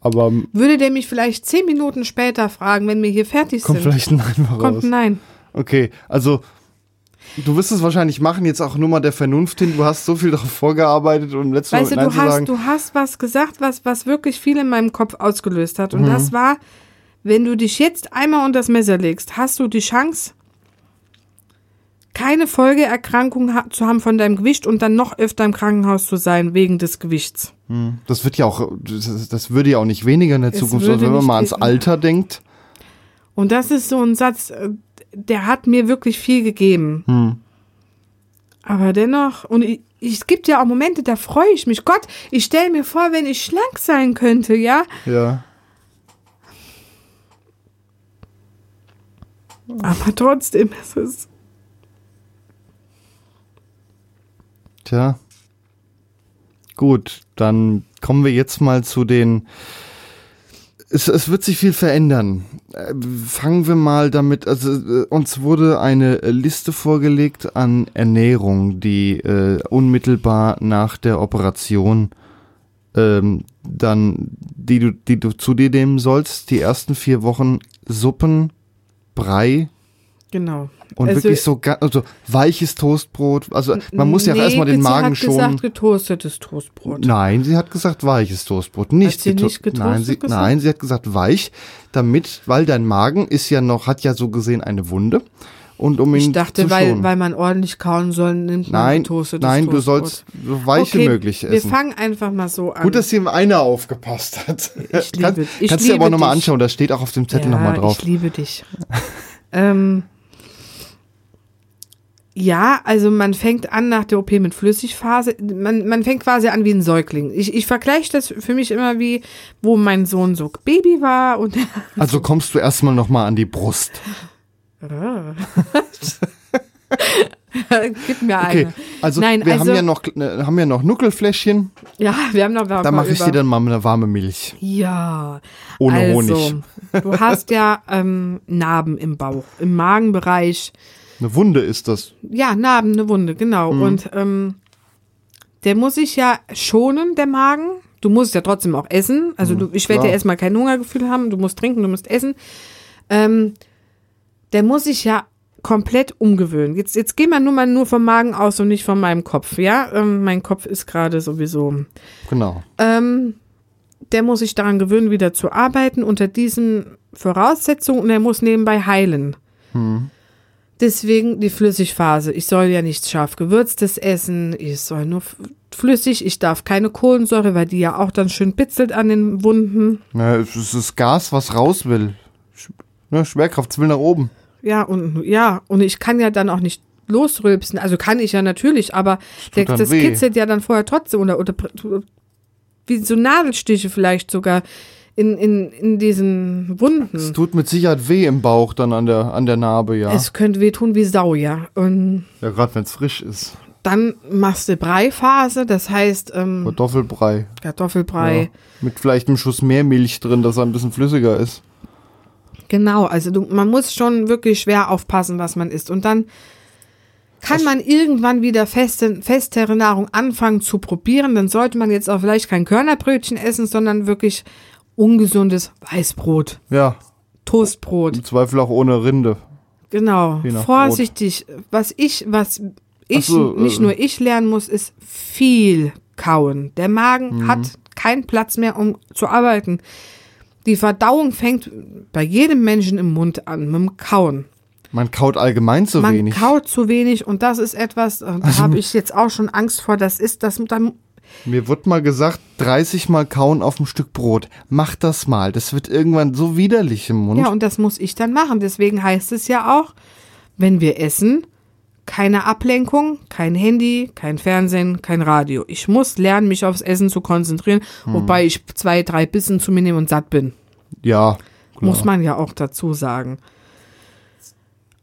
Aber Würde der mich vielleicht zehn Minuten später fragen, wenn wir hier fertig kommt sind? vielleicht ein Nein raus. Kommt ein Nein. Okay, also du wirst es wahrscheinlich machen, jetzt auch nur mal der Vernunft hin. Du hast so viel darauf vorgearbeitet, um letztes Weißt du, Mal du Nein zu sagen. hast, du hast was gesagt, was, was wirklich viel in meinem Kopf ausgelöst hat. Und Mhm. das war, wenn du dich jetzt einmal unter das Messer legst, hast du die Chance, keine Folgeerkrankung zu haben von deinem Gewicht und dann noch öfter im Krankenhaus zu sein wegen des Gewichts. Das wird ja auch, das, das würde ja auch nicht weniger in der Es Zukunft, also wenn man mal ans. Alter denkt. Und das ist so ein Satz, äh, der hat mir wirklich viel gegeben. Hm. Aber dennoch, und ich- es gibt ja auch Momente, da freue ich mich. Gott, ich stelle mir vor, wenn ich schlank sein könnte, ja. Ja. Aber trotzdem ist es. Tja. Gut, dann kommen wir jetzt mal zu den. Es, es wird sich viel verändern. Äh, Fangen wir mal damit, also äh, uns wurde eine Liste vorgelegt an Ernährung, die äh, unmittelbar nach der Operation ähm, dann, die du, die du zu dir nehmen sollst. Die ersten vier Wochen Suppen, Brei, Genau. Und Also- wirklich so also weiches Toastbrot. Also man muss ja Nee, erstmal den sie Magen hat schonen. gesagt, getoastetes Toastbrot. Nein, sie hat gesagt weiches Toastbrot, nicht, sie geto- nicht getoastet nein, sie, gesagt? nein, sie hat gesagt weich, damit, weil dein Magen ist ja noch, hat ja so gesehen eine Wunde und um ihn Ich dachte, zu weil, weil man ordentlich kauen soll, nimmt man nein, getoastetes nein, du Toastbrot. sollst so weich wie okay, möglich Wir essen. fangen einfach mal so an. Gut, dass hier einer aufgepasst hat. Ich liebe- *laughs* Kann, ich kannst du dir aber liebe nochmal anschauen, das steht auch auf dem Zettel ja, nochmal drauf. Ich liebe dich. *laughs* ähm, ja, also man fängt an nach der OP mit Flüssigphase. Man, man fängt quasi an wie ein Säugling. Ich, ich vergleiche das für mich immer wie, wo mein Sohn so Baby war und *laughs* Also kommst du erstmal nochmal an die Brust. *laughs* gib mir Okay, eine. also Nein, wir also- haben ja noch äh, haben ja noch Nuckelfläschchen, Ja, wir haben noch da mache ich dir dann mal eine warme Milch. Ja. Ohne also, Honig. Du hast ja ähm, Narben im Bauch, im Magenbereich. Eine Wunde ist das. Ja, Narben, eine Wunde, genau. Mhm. Und ähm, der muss sich ja schonen, der Magen. Du musst ja trotzdem auch essen. Also du, ich werde Mhm, ja erstmal kein Hungergefühl haben. Du musst trinken, du musst essen. Ähm, der muss sich ja komplett umgewöhnen. Jetzt, jetzt gehen wir nur mal nur vom Magen aus und nicht von meinem Kopf. Ja, ähm, mein Kopf ist gerade sowieso. Genau. Ähm, der muss sich daran gewöhnen, wieder zu arbeiten unter diesen Voraussetzungen und er muss nebenbei heilen. Deswegen die Flüssigphase. Ich soll ja nichts scharf gewürztes essen. Ich soll nur flüssig. Ich darf keine Kohlensäure, weil die ja auch dann schön bitzelt an den Wunden. Ja, es ist Gas, was raus will. Sch ne, Schwerkraft will nach oben. Ja, und ja, und ich kann ja dann auch nicht losrülpsen. Also kann ich ja natürlich, aber der, dann das kitzelt ja dann vorher trotzdem oder, oder wie so Nadelstiche vielleicht sogar in, in, in diesen Wunden. Es tut mit Sicherheit weh im Bauch dann an der, an der Narbe, ja. Es könnte wehtun wie Sau, ja. Und ja, gerade wenn es frisch ist. dann machst du Breiphase, das heißt ähm, Kartoffelbrei. Kartoffelbrei. Ja. Mit vielleicht einem Schuss mehr Milch drin, dass er ein bisschen flüssiger ist. Genau, also du, man muss schon wirklich schwer aufpassen, was man isst. Und dann kann man irgendwann wieder feste, festere Nahrung anfangen zu probieren. Dann sollte man jetzt auch vielleicht kein Körnerbrötchen essen, sondern wirklich ungesundes Weißbrot, Ja, Toastbrot. im Zweifel auch ohne Rinde. Genau. Vorsichtig. Was ich, was ich, so, nicht äh, nur ich lernen muss, ist viel kauen. Der Magen Mhm. hat keinen Platz mehr, um zu arbeiten. Die Verdauung fängt bei jedem Menschen im Mund an, mit dem Kauen. Man kaut allgemein zu Man wenig. kaut zu wenig und das ist etwas, äh, da habe ich jetzt auch schon Angst vor, das ist das, dann, Mir wird mal gesagt, 30 Mal kauen auf ein Stück Brot. Mach das mal. Das wird irgendwann so widerlich im Mund. ja, und das muss ich dann machen. Deswegen heißt es ja auch, wenn wir essen, keine Ablenkung, kein Handy, kein Fernsehen, kein Radio. Ich muss lernen, mich aufs Essen zu konzentrieren, Hm. wobei ich zwei, drei Bissen zu mir nehme und satt bin. Ja klar. Muss man ja auch dazu sagen.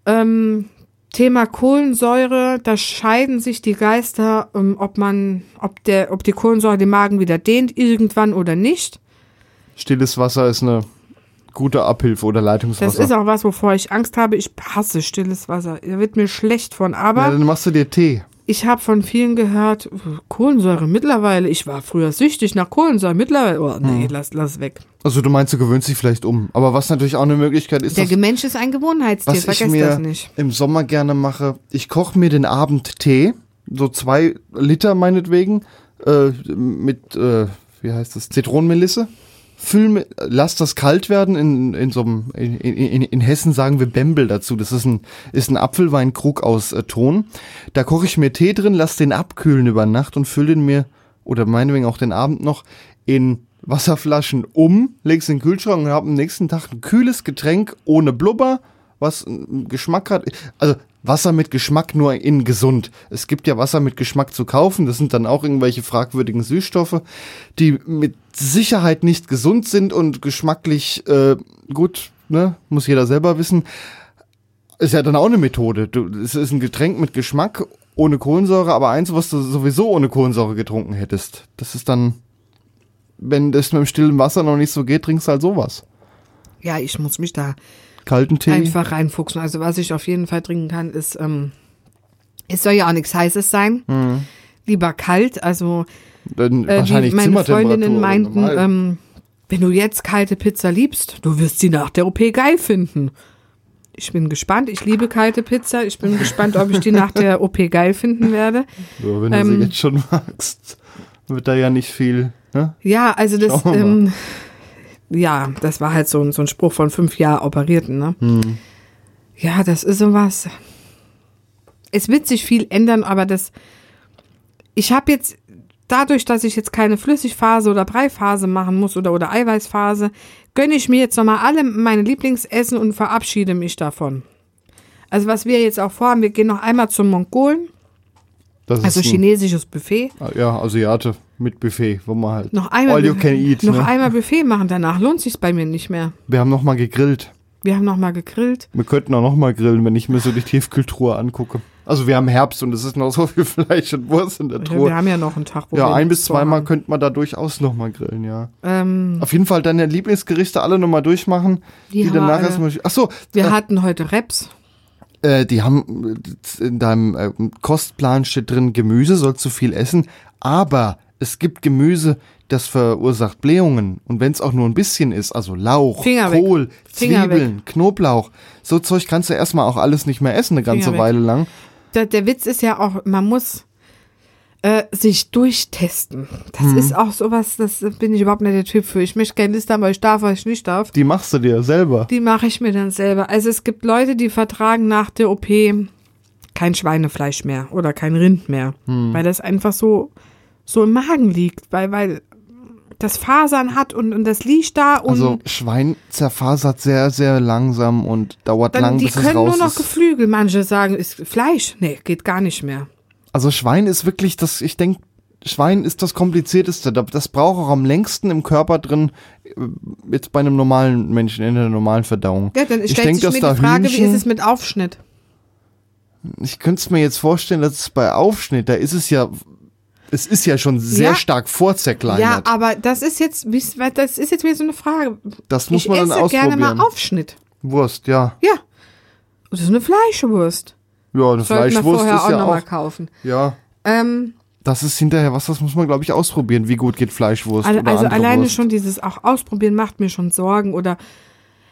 Ähm, Thema Kohlensäure, da scheiden sich die Geister, ähm, ob man, ob der, ob die Kohlensäure den Magen wieder dehnt, irgendwann oder nicht. Stilles Wasser ist eine gute Abhilfe oder Das Leitungswasser. ist auch was, wovor ich Angst habe. Ich hasse stilles Wasser. Da wird mir schlecht von. Aber ja, dann machst du dir Tee. Ich habe von vielen gehört, Kohlensäure mittlerweile. Ich war früher süchtig nach Kohlensäure. Mittlerweile, oh nee, Hm. lass, lass weg. Also du meinst, du gewöhnst dich vielleicht um. Aber was natürlich auch eine Möglichkeit ist, Der dass, Mensch ist ein Gewohnheitstier, was ich vergesst mir das nicht. im Sommer gerne mache, ich koche mir den Abend Tee, so zwei Liter meinetwegen, äh, mit, äh, wie heißt das, Zitronenmelisse. Füll, lass das kalt werden in, in so einem, in, in, in Hessen sagen wir Bembel dazu. Das ist ein, ist ein Apfelweinkrug aus äh, Ton. Da koche ich mir Tee drin, lass den abkühlen über Nacht und fülle den mir, oder meinetwegen auch den Abend noch, in Wasserflaschen um, leg's in den Kühlschrank und hab am nächsten Tag ein kühles Getränk ohne Blubber, was einen Geschmack hat. Also Wasser mit Geschmack nur in gesund. Es gibt ja Wasser mit Geschmack zu kaufen. Das sind dann auch irgendwelche fragwürdigen Süßstoffe, die mit Sicherheit nicht gesund sind und geschmacklich äh, gut, ne, muss jeder selber wissen. Ist ja dann auch eine Methode. Du, es ist ein Getränk mit Geschmack ohne Kohlensäure, aber eins, was du sowieso ohne Kohlensäure getrunken hättest. Das ist dann, wenn das mit dem stillen Wasser noch nicht so geht, trinkst du halt sowas. Ja, ich muss mich da Kalten Tee. einfach reinfuchsen. Also was ich auf jeden Fall trinken kann, ist, ähm, es soll ja auch nichts Heißes sein. Mhm. Lieber kalt. Also Dann äh, wahrscheinlich wie meine Freundinnen meinten, ähm, wenn du jetzt kalte Pizza liebst, du wirst sie nach der OP geil finden. Ich bin gespannt. Ich liebe kalte Pizza. Ich bin gespannt, ob ich die nach der OP geil finden werde. Ja, wenn du Ähm, sie jetzt schon magst, wird da ja nicht viel. Ne? Ja, also das, ähm, ja, das war halt so, ein- so ein Spruch von fünf Jahren Operierten, ne? Hm. Ja, das ist sowas. Es wird sich viel ändern, aber das, ich habe jetzt, dadurch, dass ich jetzt keine Flüssigphase oder Breiphase machen muss oder, oder Eiweißphase, gönne ich mir jetzt nochmal alle meine Lieblingsessen und verabschiede mich davon. Also was wir jetzt auch vorhaben, wir gehen noch einmal zum Mongolen, Das also chinesisches Buffet. Ja, Asiate mit Buffet, wo man halt. Noch einmal, All you can eat. noch ne? einmal Buffet machen, danach lohnt sich's bei mir nicht mehr. Wir haben noch mal gegrillt. Wir haben noch mal gegrillt. Wir könnten auch noch mal grillen, wenn ich mir so die Tiefkühltruhe angucke. Also wir haben Herbst und es ist noch so viel *laughs* Fleisch und Wurst in der Truhe. wir haben ja noch einen Tag, wo Ja, wir ein bis zweimal könnte man da durchaus noch mal grillen, ja. Ähm, Auf jeden Fall deine Lieblingsgerichte alle noch mal durchmachen. Die Die, danach wir erstmal. Ach so, wir äh, hatten heute Reps. Äh, die haben äh, in deinem äh, Kostplan steht drin Gemüse sollst du viel essen, aber es gibt Gemüse, das verursacht Blähungen und wenn es auch nur ein bisschen ist, also Lauch, Finger. Kohl, Zwiebeln, Knoblauch, so Zeug kannst du erstmal auch alles nicht mehr essen eine ganze Finger weg. Weile lang. Der, der Witz ist ja auch, man muss äh, sich durchtesten. Das Mhm. ist auch sowas, das bin ich überhaupt nicht der Typ für. Ich möchte keine Liste haben, weil ich darf, was ich nicht darf. Die machst du dir selber. Die mache ich mir dann selber. Also es gibt Leute, die vertragen nach der OP kein Schweinefleisch mehr oder kein Rind mehr, Hm. weil das einfach so so im Magen liegt, weil weil das Fasern hat und, und das liegt da und Also Schwein zerfasert sehr, sehr langsam und dauert dann, lang, die bis es können raus nur noch ist. Geflügel. Manche sagen, ist Fleisch. Nee, geht gar nicht mehr. Also Schwein ist wirklich das, ich denke, Schwein ist das komplizierteste. Da- Das braucht auch am längsten im Körper drin, äh, jetzt bei einem normalen Menschen in der normalen Verdauung. Ja, dann Ich stellt denk, sich dass mir da die Frage, wie Hühnchen- ist es mit Aufschnitt? Ich könnte es mir jetzt vorstellen, dass es bei Aufschnitt, da ist es ja, es ist ja schon sehr Ja. stark vorzerkleinert. Ja, aber das ist jetzt, wie- das ist jetzt wieder so eine Frage. das muss ich man esse dann gerne ausprobieren. mal Aufschnitt. Wurst, ja. Ja. Das ist eine Fleischwurst. Ja, eine Sollten wir Fleischwurst vorher ist auch ja nochmal auch. kaufen. Ja. Ähm, Das ist hinterher was, das muss man, glaube ich, ausprobieren. Wie gut geht Fleischwurst also also alleine Wurst. schon dieses auch ausprobieren macht mir schon Sorgen oder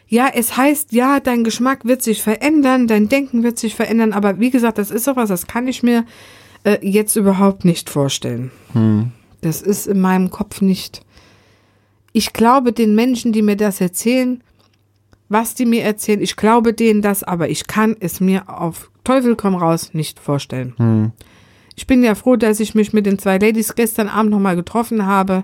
ja, es heißt, ja, dein Geschmack wird sich verändern, dein Denken wird sich verändern, aber wie gesagt, das ist sowas, das kann ich mir äh, jetzt überhaupt nicht vorstellen. Hm. Das ist in meinem Kopf nicht. Ich glaube den Menschen, die mir das erzählen, was die mir erzählen, ich glaube denen das, aber ich kann es mir auf Teufel komm raus nicht vorstellen. Hm. Ich bin ja froh, dass ich mich mit den zwei Ladies gestern Abend nochmal getroffen habe,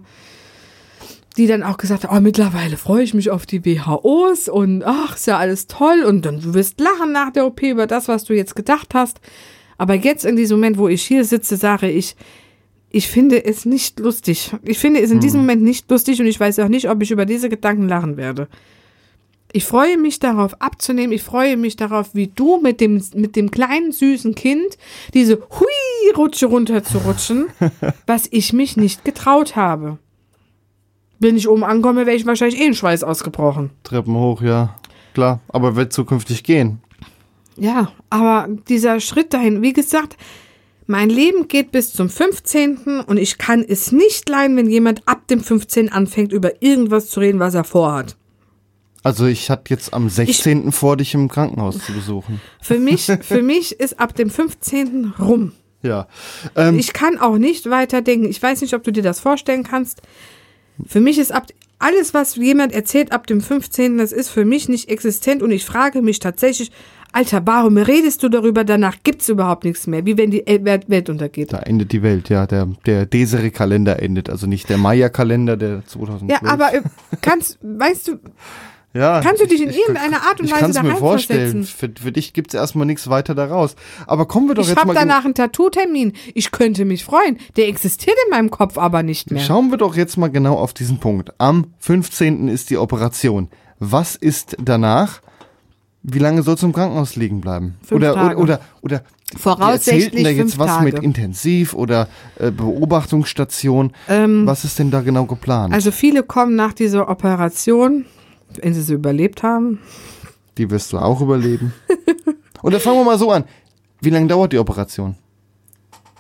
die dann auch gesagt haben, oh, mittlerweile freue ich mich auf die WHOs und ach, ist ja alles toll und dann du wirst lachen nach der OP über das, was du jetzt gedacht hast. Aber jetzt in diesem Moment, wo ich hier sitze, sage ich, ich finde es nicht lustig. Ich finde es in diesem Moment nicht lustig und ich weiß auch nicht, ob ich über diese Gedanken lachen werde. Ich freue mich darauf abzunehmen. Ich freue mich darauf, wie du mit dem, mit dem kleinen süßen Kind diese Hui-Rutsche runterzurutschen, *laughs* was ich mich nicht getraut habe. Wenn ich oben ankomme, wäre ich wahrscheinlich eh in Schweiß ausgebrochen. Treppen hoch, ja. Klar, aber wird zukünftig gehen. Ja, aber dieser Schritt dahin, wie gesagt, mein Leben geht bis zum 15. und ich kann es nicht leiden, wenn jemand ab dem 15. anfängt, über irgendwas zu reden, was er vorhat. Also ich hatte jetzt am 16. vor, dich im Krankenhaus zu besuchen. Für mich, *laughs* für mich ist ab dem 15. rum. Ja. Ähm, Ich kann auch nicht weiterdenken. Ich weiß nicht, ob du dir das vorstellen kannst. Für mich ist ab alles, was jemand erzählt ab dem 15., das ist für mich nicht existent und ich frage mich tatsächlich, Alter, warum redest du darüber? Danach gibt's überhaupt nichts mehr, wie wenn die El- Welt Welt untergeht. da endet die Welt, ja. Der, der Desere-Kalender endet. Also nicht der Maya-Kalender, der 2012. Ja, aber äh, kannst, weißt du, ja, kannst du dich in ich- irgendeiner Art und ich Weise kann's mir vorstellen. Für, für dich gibt's erstmal nichts weiter daraus. Aber kommen wir doch ich jetzt habe mal. danach einen Tattoo-Termin. Ich könnte mich freuen. Der existiert in meinem Kopf aber nicht mehr. Schauen wir doch jetzt mal genau auf diesen Punkt. Am 15. ist die Operation. Was ist danach? Wie lange soll es im Krankenhaus liegen bleiben? Fünf oder, Tage. oder oder oder Voraussichtlich erzählten da jetzt was Tage. mit Intensiv oder äh, Beobachtungsstation. Ähm, was ist denn da genau geplant? Also viele kommen nach dieser Operation, wenn sie sie überlebt haben. die wirst du auch überleben. *laughs* Und dann fangen wir mal so an. Wie lange dauert die Operation?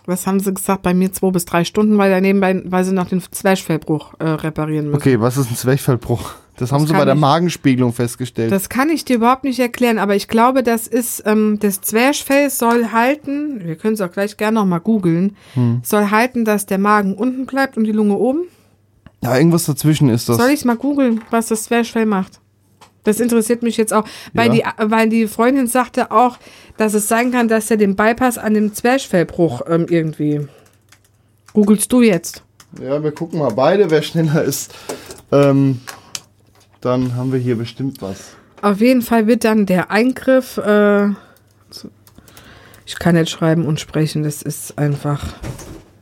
Was haben sie gesagt? Bei mir zwei bis drei Stunden, weil daneben, weil sie noch den Zwerchfellbruch äh, reparieren müssen. Okay, was ist ein Zwerchfellbruch? Das haben Das sie kann bei der ich- Magenspiegelung festgestellt. Das kann ich dir überhaupt nicht erklären, aber ich glaube, das ist, ähm, das Zwerchfell soll halten, wir können es auch gleich gerne nochmal googeln, Hm. soll halten, dass der Magen unten bleibt und die Lunge oben. Ja, irgendwas dazwischen ist das. Soll ich es mal googeln, was das Zwerchfell macht? Das interessiert mich jetzt auch, weil, Ja. die, weil die Freundin sagte auch, dass es sein kann, dass er den Bypass an dem Zwerchfellbruch ähm, irgendwie. Googelst du jetzt? Ja, wir gucken mal beide, wer schneller ist. Ähm, dann haben wir hier bestimmt was. Auf jeden Fall wird dann der Eingriff. Äh, ich kann nicht schreiben und sprechen, das ist einfach.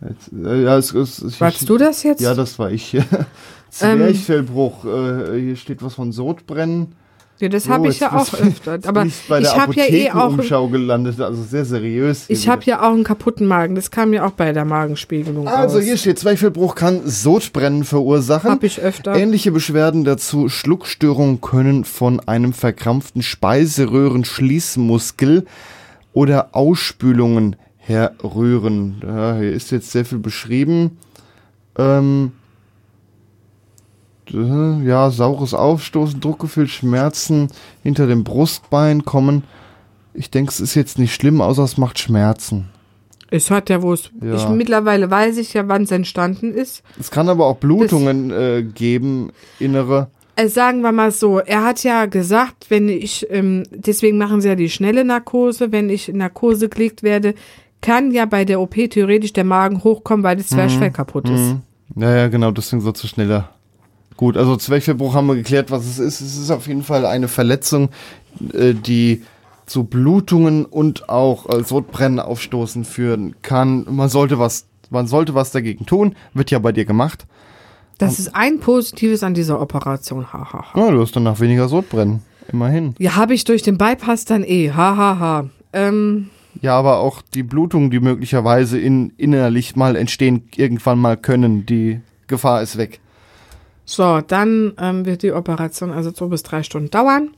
Jetzt, äh, ja, es, es, ich, Warst du das jetzt? Ja, das war ich. *laughs* Zwerchfellbruch. äh, hier steht was von Sodbrennen. Ja, das So, habe ich ja auch öfter. Aber ich ich habe ja eh auch. Apothekenumschau gelandet, also sehr seriös. Ich habe ja auch einen kaputten Magen. Das kam ja auch bei der Magenspiegelung Also raus. hier steht, Zwerchfellbruch kann Sodbrennen verursachen. Habe ich öfter. Ähnliche Beschwerden dazu, Schluckstörungen können von einem verkrampften Speiseröhrenschließmuskel oder Ausspülungen herrühren. Ja, hier ist jetzt sehr viel beschrieben. Ähm, äh, ja, saures Aufstoßen, Druckgefühl, Schmerzen hinter dem Brustbein kommen. Ich denke, es ist jetzt nicht schlimm, außer es macht Schmerzen. Es hat ja wo es. Ja. Ich, mittlerweile weiß ich ja, wann es entstanden ist. Es kann aber auch Blutungen äh, geben, innere. Äh, sagen wir mal so, er hat ja gesagt, wenn ich, ähm, deswegen machen sie ja die schnelle Narkose, wenn ich in Narkose gelegt werde, kann ja bei der OP theoretisch der Magen hochkommen, weil das Zwerchfell kaputt ist. Mhm. Ja, ja, genau, deswegen so zu schneller. Gut, also Zwerchfellbruch haben wir geklärt, was es ist. Es ist auf jeden Fall eine Verletzung, äh, die zu Blutungen und auch äh, Sodbrennen aufstoßen führen kann. Man sollte was, man sollte was dagegen tun. Wird ja bei dir gemacht. Das ist ein Positives an dieser Operation. Ha, ha, ha. Ja, du hast danach weniger Sodbrennen. Immerhin. Ja, habe ich durch den Bypass dann eh. Ha, ha, ha. Ähm, Ja, aber auch die Blutungen, die möglicherweise in, innerlich mal entstehen, irgendwann mal können, die Gefahr ist weg. So, dann ähm, wird die Operation also zwei bis drei Stunden dauern.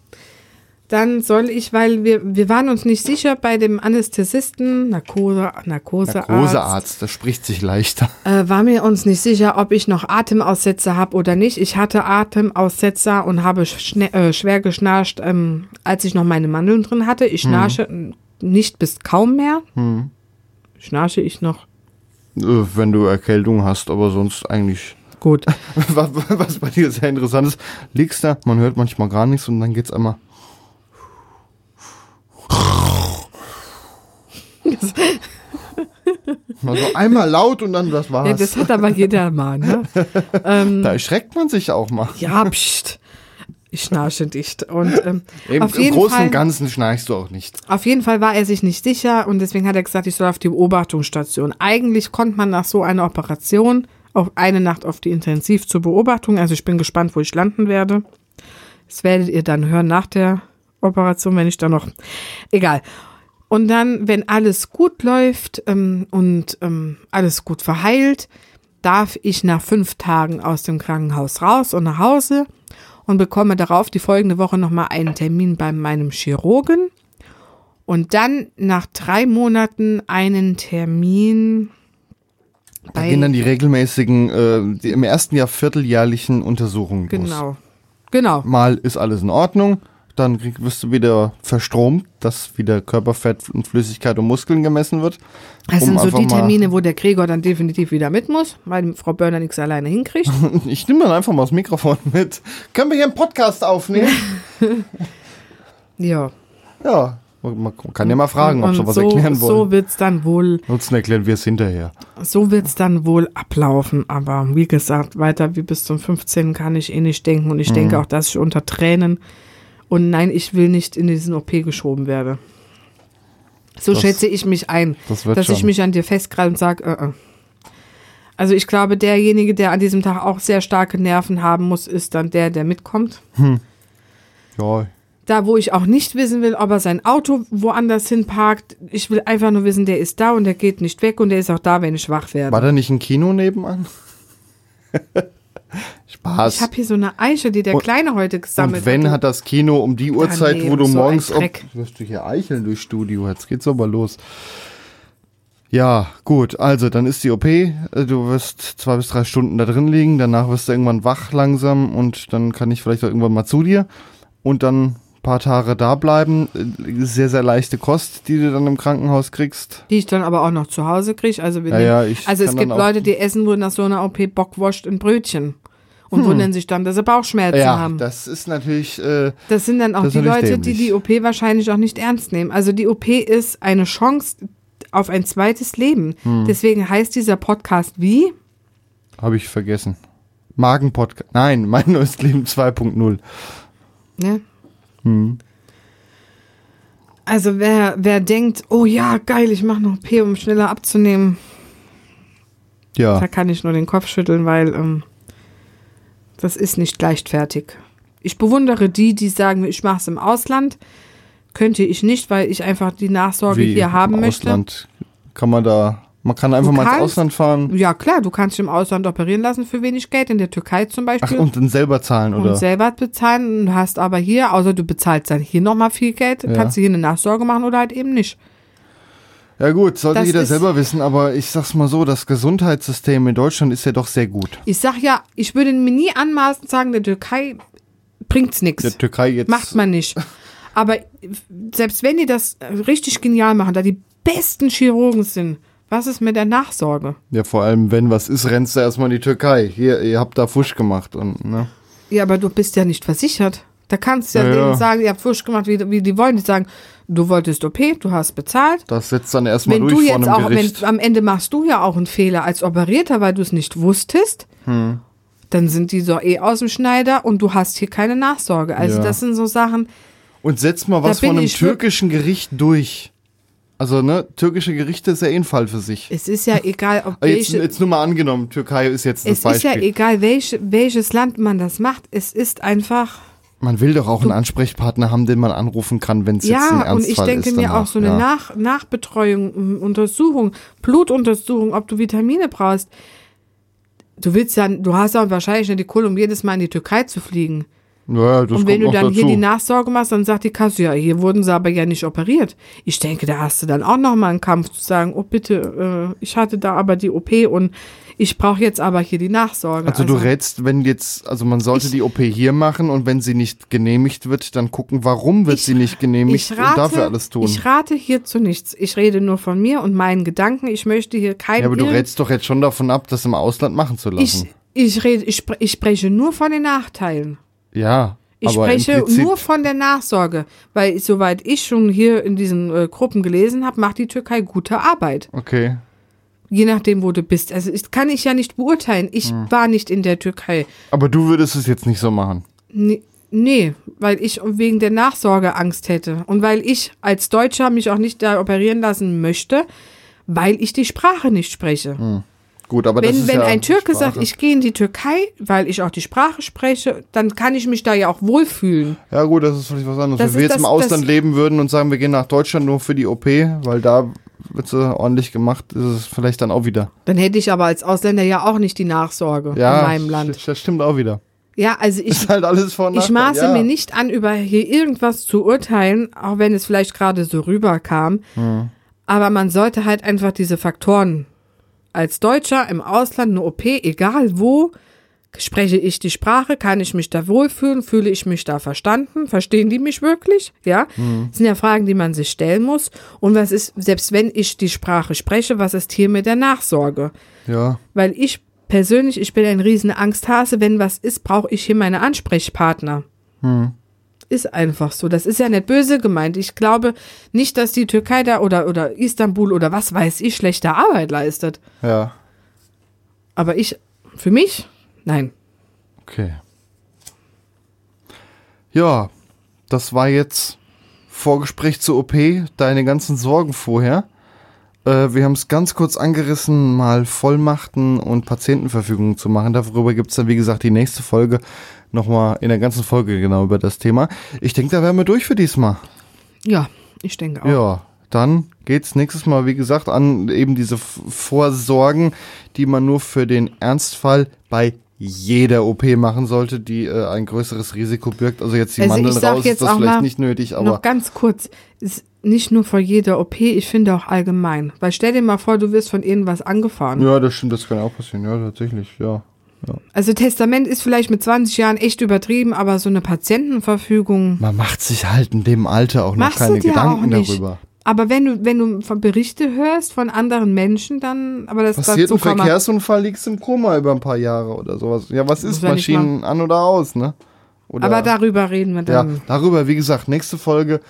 Dann soll ich, weil wir, wir waren uns nicht sicher bei dem Anästhesisten, Narkose, Narkosearzt, Narkosearzt, das spricht sich leichter. äh, war mir uns nicht sicher, ob ich noch Atemaussetzer habe oder nicht. Ich hatte Atemaussetzer und habe äh, schwer geschnarcht, ähm, als ich noch meine Mandeln drin hatte. Ich schnarche äh, nicht bis kaum mehr. Schnarche ich noch? Äh, Wenn du Erkältung hast, aber sonst eigentlich. Gut. *laughs* Was, was bei dir sehr interessant ist, liegst da, man hört manchmal gar nichts und dann geht's einmal. *laughs* Also einmal laut und dann das war's. Ja, das hat aber jeder mal, ne? *laughs* da erschreckt man sich auch mal. Ja, pst. Ich schnarche dicht. Und ähm, Im, auf, Im jeden Großen Fall, und Ganzen schnarchst du auch nicht. auf jeden Fall war er sich nicht sicher und deswegen hat er gesagt, ich soll auf die Beobachtungsstation. Eigentlich konnte man nach so einer Operation auch eine Nacht auf die Intensiv zur Beobachtung. Also ich bin gespannt, wo ich landen werde. Das werdet ihr dann hören nach der Operation, wenn ich da noch. Egal. Und dann, wenn alles gut läuft ähm, und ähm, alles gut verheilt, darf ich nach fünf Tagen aus dem Krankenhaus raus und nach Hause und bekomme darauf die folgende Woche nochmal einen Termin bei meinem Chirurgen. Und dann nach drei Monaten einen Termin Da bei gehen dann die regelmäßigen, äh, die im ersten Jahr vierteljährlichen Untersuchungen los. genau. Genau. Mal ist alles in Ordnung, dann krieg- wirst du wieder verstromt, dass wieder Körperfett und Flüssigkeit und Muskeln gemessen wird. das um sind so die Termine wo der Gregor dann definitiv wieder mit muss weil Frau Börner nichts alleine hinkriegt *laughs* Ich nehme dann einfach mal das Mikrofon mit. Können wir hier einen Podcast aufnehmen? *laughs* ja ja, man kann ja mal fragen, ob sie was so, erklären wollen. so wird's dann wohl Nutzen erklären wir es hinterher. So wird's dann wohl ablaufen. Aber wie gesagt, weiter wie bis zum 15. kann ich eh nicht denken. Und ich Mhm. denke auch, dass ich unter Tränen und nein, ich will nicht in diesen OP geschoben werde. So Das- schätze ich mich ein, Das dass schon. ich mich an dir festgreife und sage, äh, äh. also ich glaube, derjenige, der an diesem Tag auch sehr starke Nerven haben muss, ist dann der, der mitkommt. ja, Da, wo ich auch nicht wissen will, ob er sein Auto woanders hin parkt. Ich will einfach nur wissen, der ist da und der geht nicht weg und der ist auch da, wenn ich wach werde. war da nicht ein Kino nebenan? *laughs* Spaß. Ich habe hier so eine Eiche, die der Und- Kleine heute gesammelt Und wenn hat. hat das Kino um die Uhrzeit, wo du so morgens ob, wirst du hier Eicheln durchs Studio, jetzt geht's aber los. Ja, gut. Also, dann ist die OP. Äh, Du wirst zwei bis drei Stunden da drin liegen. Danach wirst du irgendwann wach langsam und dann kann ich vielleicht auch irgendwann mal zu dir und dann ein paar Tage da bleiben. Äh, Sehr, sehr leichte Kost, die du dann im Krankenhaus kriegst. Die ich dann aber auch noch zu Hause kriege. Also, wir Ja, nehmen- ja, also es gibt Leute, die essen wohl nach so einer OP Bockwurst und Brötchen. Und wundern sich dann, dass sie Bauchschmerzen Ja, haben. das ist natürlich. Äh, Das sind dann auch die Leute, die dämlich. die OP wahrscheinlich auch nicht ernst nehmen. Also die OP ist eine Chance auf ein zweites Leben. Hm. Deswegen heißt dieser Podcast wie? Habe ich vergessen. Magenpodcast. Nein, *laughs* mein neues Leben 2.0. Ne? Hm. Also wer, wer denkt, oh ja, geil, ich mache noch OP, um schneller abzunehmen, Ja. da kann ich nur den Kopf schütteln, weil ähm, das ist nicht leichtfertig. Ich bewundere die, die sagen, ich mache es im Ausland. Könnte ich nicht, weil ich einfach die Nachsorge Wie hier haben im möchte. Ausland kann man da. Man kann einfach Du mal ins Ausland fahren. Ja, klar, du kannst dich im Ausland operieren lassen für wenig Geld, in der Türkei zum Ach, Beispiel. und dann selber zahlen, und oder? selber bezahlen und hast aber hier, außer du bezahlst dann hier nochmal viel Geld, Ja. kannst du hier eine Nachsorge machen oder halt eben nicht. Ja gut, sollte Das jeder selber wissen, aber ich sag's mal so, das Gesundheitssystem in Deutschland ist ja doch sehr gut. Ich sag ja, ich würde mir nie anmaßen sagen, der Türkei bringt's nichts. Der Türkei jetzt. Macht man nicht. *laughs* Aber selbst wenn die das richtig genial machen, da die besten Chirurgen sind, was ist mit der Nachsorge? Ja, vor allem, wenn was ist, rennst du erstmal in die Türkei. Hier, ihr habt da Fusch gemacht und, ne? Ja, aber du bist ja nicht versichert. Da kannst du ja, Ja, ja. denen sagen, ihr habt Fusch gemacht, wie, wie die wollen. Die sagen, du wolltest OP, du hast bezahlt. Das setzt dann erstmal Wenn durch du jetzt auch, wenn, Gericht. am Ende machst du ja auch einen Fehler als Operierter, weil du es nicht wusstest, Hm. dann sind die so eh aus dem Schneider und du hast hier keine Nachsorge. Also Ja. das sind so Sachen, Und setz mal was von einem türkischen Gericht durch. Also, ne, türkische Gerichte ist ja eh ein Fall für sich. es ist ja egal, ob Aber *laughs* Jetzt, welche, jetzt nur mal angenommen, Türkei ist jetzt das es ist ja Beispiel. egal, welche, welches Land man das macht. Es ist einfach, man will doch auch einen Ansprechpartner haben, den man anrufen kann, wenn es jetzt ein ja, und ich Ernstfall denke ist. mir danach. auch so eine ja. Nach Nachbetreuung, Untersuchung, Blutuntersuchung, ob du Vitamine brauchst. Du willst ja, du hast ja wahrscheinlich nicht die Kohle, um jedes Mal in die Türkei zu fliegen. Ja, das Und wenn du dann dazu. hier die Nachsorge machst, dann sagt die Kasse, ja, hier wurden sie aber ja nicht operiert. Ich denke, da hast du dann auch noch mal einen Kampf zu sagen, oh bitte, äh, ich hatte da aber die OP und ich brauche jetzt aber hier die Nachsorge. Also du rätst, wenn jetzt, also man sollte Ich- die OP hier machen und wenn sie nicht genehmigt wird, dann gucken, warum wird Ich- sie nicht genehmigt ich rate, und dafür alles tun. Ich rate hierzu nichts. Ich rede nur von mir und meinen Gedanken. Ich möchte hier kein ja, aber du rätst doch jetzt schon davon ab, das im Ausland machen zu lassen. ich, ich rede, ich, ich spreche nur von den Nachteilen. ja, Ich aber spreche nur von der Nachsorge, weil soweit ich schon hier in diesen äh, Gruppen gelesen habe, macht die Türkei gute Arbeit. Okay. Je nachdem, wo du bist. Also das kann ich ja nicht beurteilen. Ich Hm. war nicht in der Türkei. Aber du würdest es jetzt nicht so machen. Nee, nee, weil ich wegen der Nachsorge Angst hätte. Und weil ich als Deutscher mich auch nicht da operieren lassen möchte, weil ich die Sprache nicht spreche. Gut, aber das Wenn, ist wenn ja ein Türke Sprache. sagt, ich gehe in die Türkei, weil ich auch die Sprache spreche, dann kann ich mich da ja auch wohlfühlen. Ja gut, das ist völlig was anderes. Das Wenn wir jetzt im das- Ausland das- leben würden und sagen, wir gehen nach Deutschland nur für die OP, weil da wird sie ordentlich gemacht, ist es vielleicht dann auch wieder. Dann hätte ich aber als Ausländer ja auch nicht die Nachsorge Ja, in meinem Land. Das, das stimmt auch wieder. Ja, also ich, *laughs* halt Ich maße ja. mir nicht an, über hier irgendwas zu urteilen, auch wenn es vielleicht gerade so rüberkam. Hm. Aber man sollte halt einfach diese Faktoren als Deutscher im Ausland eine OP, egal wo, spreche ich die Sprache, kann ich mich da wohlfühlen, fühle ich mich da verstanden, verstehen die mich wirklich? Ja, Hm. das sind ja Fragen, die man sich stellen muss. Und was ist, selbst wenn ich die Sprache spreche, was ist hier mit der Nachsorge? Ja, Weil ich persönlich, ich bin ein riesen Angsthase. Wenn was ist, brauche ich hier meine Ansprechpartner. Ist einfach so. Das ist ja nicht böse gemeint. Ich glaube nicht, dass die Türkei da oder, oder Istanbul oder was weiß ich schlechte Arbeit leistet. ja, Aber ich, für mich, nein. okay. Ja, das war jetzt Vorgespräch zur OP, deine ganzen Sorgen vorher. Äh, wir haben es ganz kurz angerissen, mal Vollmachten und Patientenverfügungen zu machen. Darüber gibt es dann, wie gesagt, die nächste Folge nochmal in der ganzen Folge genau über das Thema. Ich denke, da wären wir durch für diesmal. Ja, ich denke auch. Ja, dann geht's nächstes Mal, wie gesagt, an eben diese Vorsorgen, die man nur für den Ernstfall bei jeder OP machen sollte, die äh, ein größeres Risiko birgt. Also jetzt die Also ich Mandeln raus, jetzt ist das vielleicht nicht nötig, aber Noch ganz kurz. Es, nicht nur vor jeder OP, ich finde auch allgemein. Weil stell dir mal vor, du wirst von irgendwas angefahren. Ja, das stimmt, das kann auch passieren, ja, tatsächlich, ja. Also Testament ist vielleicht mit 20 Jahren echt übertrieben, aber so eine Patientenverfügung Man macht sich halt in dem Alter auch noch keine Gedanken darüber. Aber wenn du, wenn du von Berichte hörst von anderen Menschen, dann, aber das Passiert ein Verkehrsunfall, liegst im Koma über ein paar Jahre oder sowas. Ja, was ist ja Maschinen an oder aus, ne? Oder, Aber darüber reden wir ja, dann. darüber, wie gesagt, nächste Folge,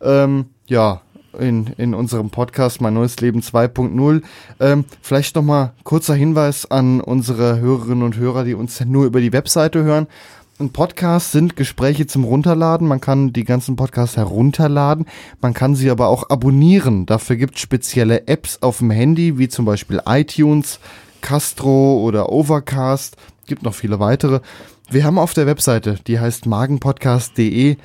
ähm, ja, in, in unserem Podcast Mein neues Leben 2.0. Ähm, vielleicht nochmal kurzer Hinweis an unsere Hörerinnen und Hörer, die uns nur über die Webseite hören. Ein Podcast sind Gespräche zum Runterladen. Man kann die ganzen Podcasts herunterladen. Man kann sie aber auch abonnieren. Dafür gibt es spezielle Apps auf dem Handy, wie zum Beispiel iTunes, Castro oder Overcast. Gibt noch viele weitere. Wir haben auf der Webseite, die heißt magenpodcast.de,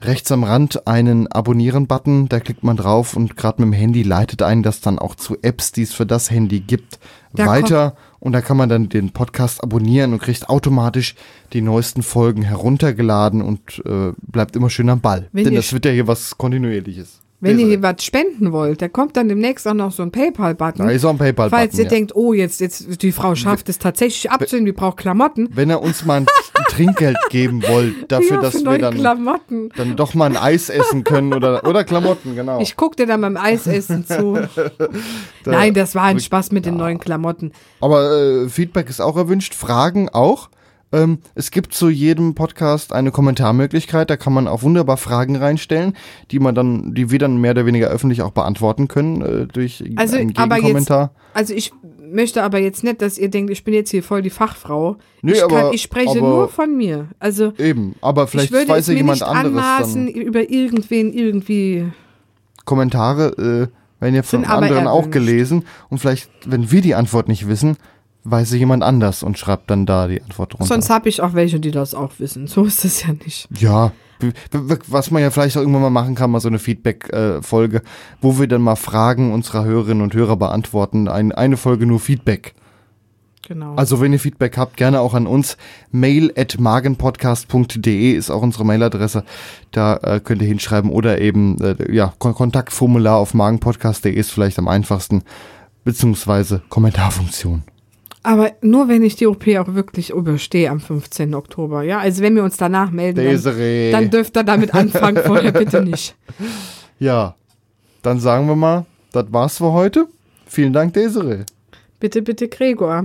rechts am Rand einen Abonnieren-Button. Da klickt man drauf und gerade mit dem Handy leitet einen das dann auch zu Apps, die es für das Handy gibt, Da weiter. Und da kann man dann den Podcast abonnieren und kriegt automatisch die neuesten Folgen heruntergeladen und äh, bleibt immer schön am Ball. Wenn Denn das wird ja hier was Kontinuierliches. Wenn ihr Deshalb. hier was spenden wollt, da kommt dann demnächst auch noch so ein PayPal-Button. Da ist auch ein PayPal-Button. Falls ihr ja. denkt, oh, jetzt, jetzt, die Frau schafft es tatsächlich abzunehmen, die braucht Klamotten. Wenn ihr uns mal ein, *laughs* ein Trinkgeld geben wollt, dafür, ja, dass wir dann, Klamotten. dann doch mal ein Eis essen können oder, oder Klamotten, genau. Ich guck dir dann beim Eisessen zu. *laughs* Nein, das war ein Spaß mit den neuen Klamotten. Aber äh, Feedback ist auch erwünscht, Fragen auch. Ähm, es gibt zu jedem Podcast eine Kommentarmöglichkeit, da kann man auch wunderbar Fragen reinstellen, die man dann, die wir dann mehr oder weniger öffentlich auch beantworten können äh, durch Also, einen aber jetzt, Gegenkommentar. also ich möchte aber jetzt nicht, dass ihr denkt, ich bin jetzt hier voll die Fachfrau. Nee, ich, kann, aber- ich spreche aber- nur von mir. Also Eben, aber vielleicht ich würde weiß ja jemand nicht anderes anmaßen, dann. über irgendwen irgendwie. Kommentare äh, werden ja von anderen auch gelesen und vielleicht, wenn wir die Antwort nicht wissen, weiß sie jemand anders und schreibt dann da die Antwort drunter. Sonst habe ich auch welche, die das auch wissen. So ist es ja nicht. Ja, was man ja vielleicht auch irgendwann mal machen kann, mal so eine Feedback-Folge, wo wir dann mal Fragen unserer Hörerinnen und Hörer beantworten. Ein, eine Folge nur Feedback. Genau. Also wenn ihr Feedback habt, gerne auch an uns. Mail at magenpodcast.de ist auch unsere Mailadresse. Da äh, könnt ihr hinschreiben oder eben äh, ja Kon Kontaktformular auf magenpodcast.de ist vielleicht am einfachsten. Beziehungsweise Kommentarfunktion. Aber nur wenn ich die OP auch wirklich überstehe am 15. Oktober. Ja, also wenn wir uns danach melden, dann, dann dürft ihr damit anfangen, *laughs* vorher bitte nicht. ja, dann sagen wir mal, das war's für heute. Vielen Dank, Desiree. Bitte, bitte, Gregor.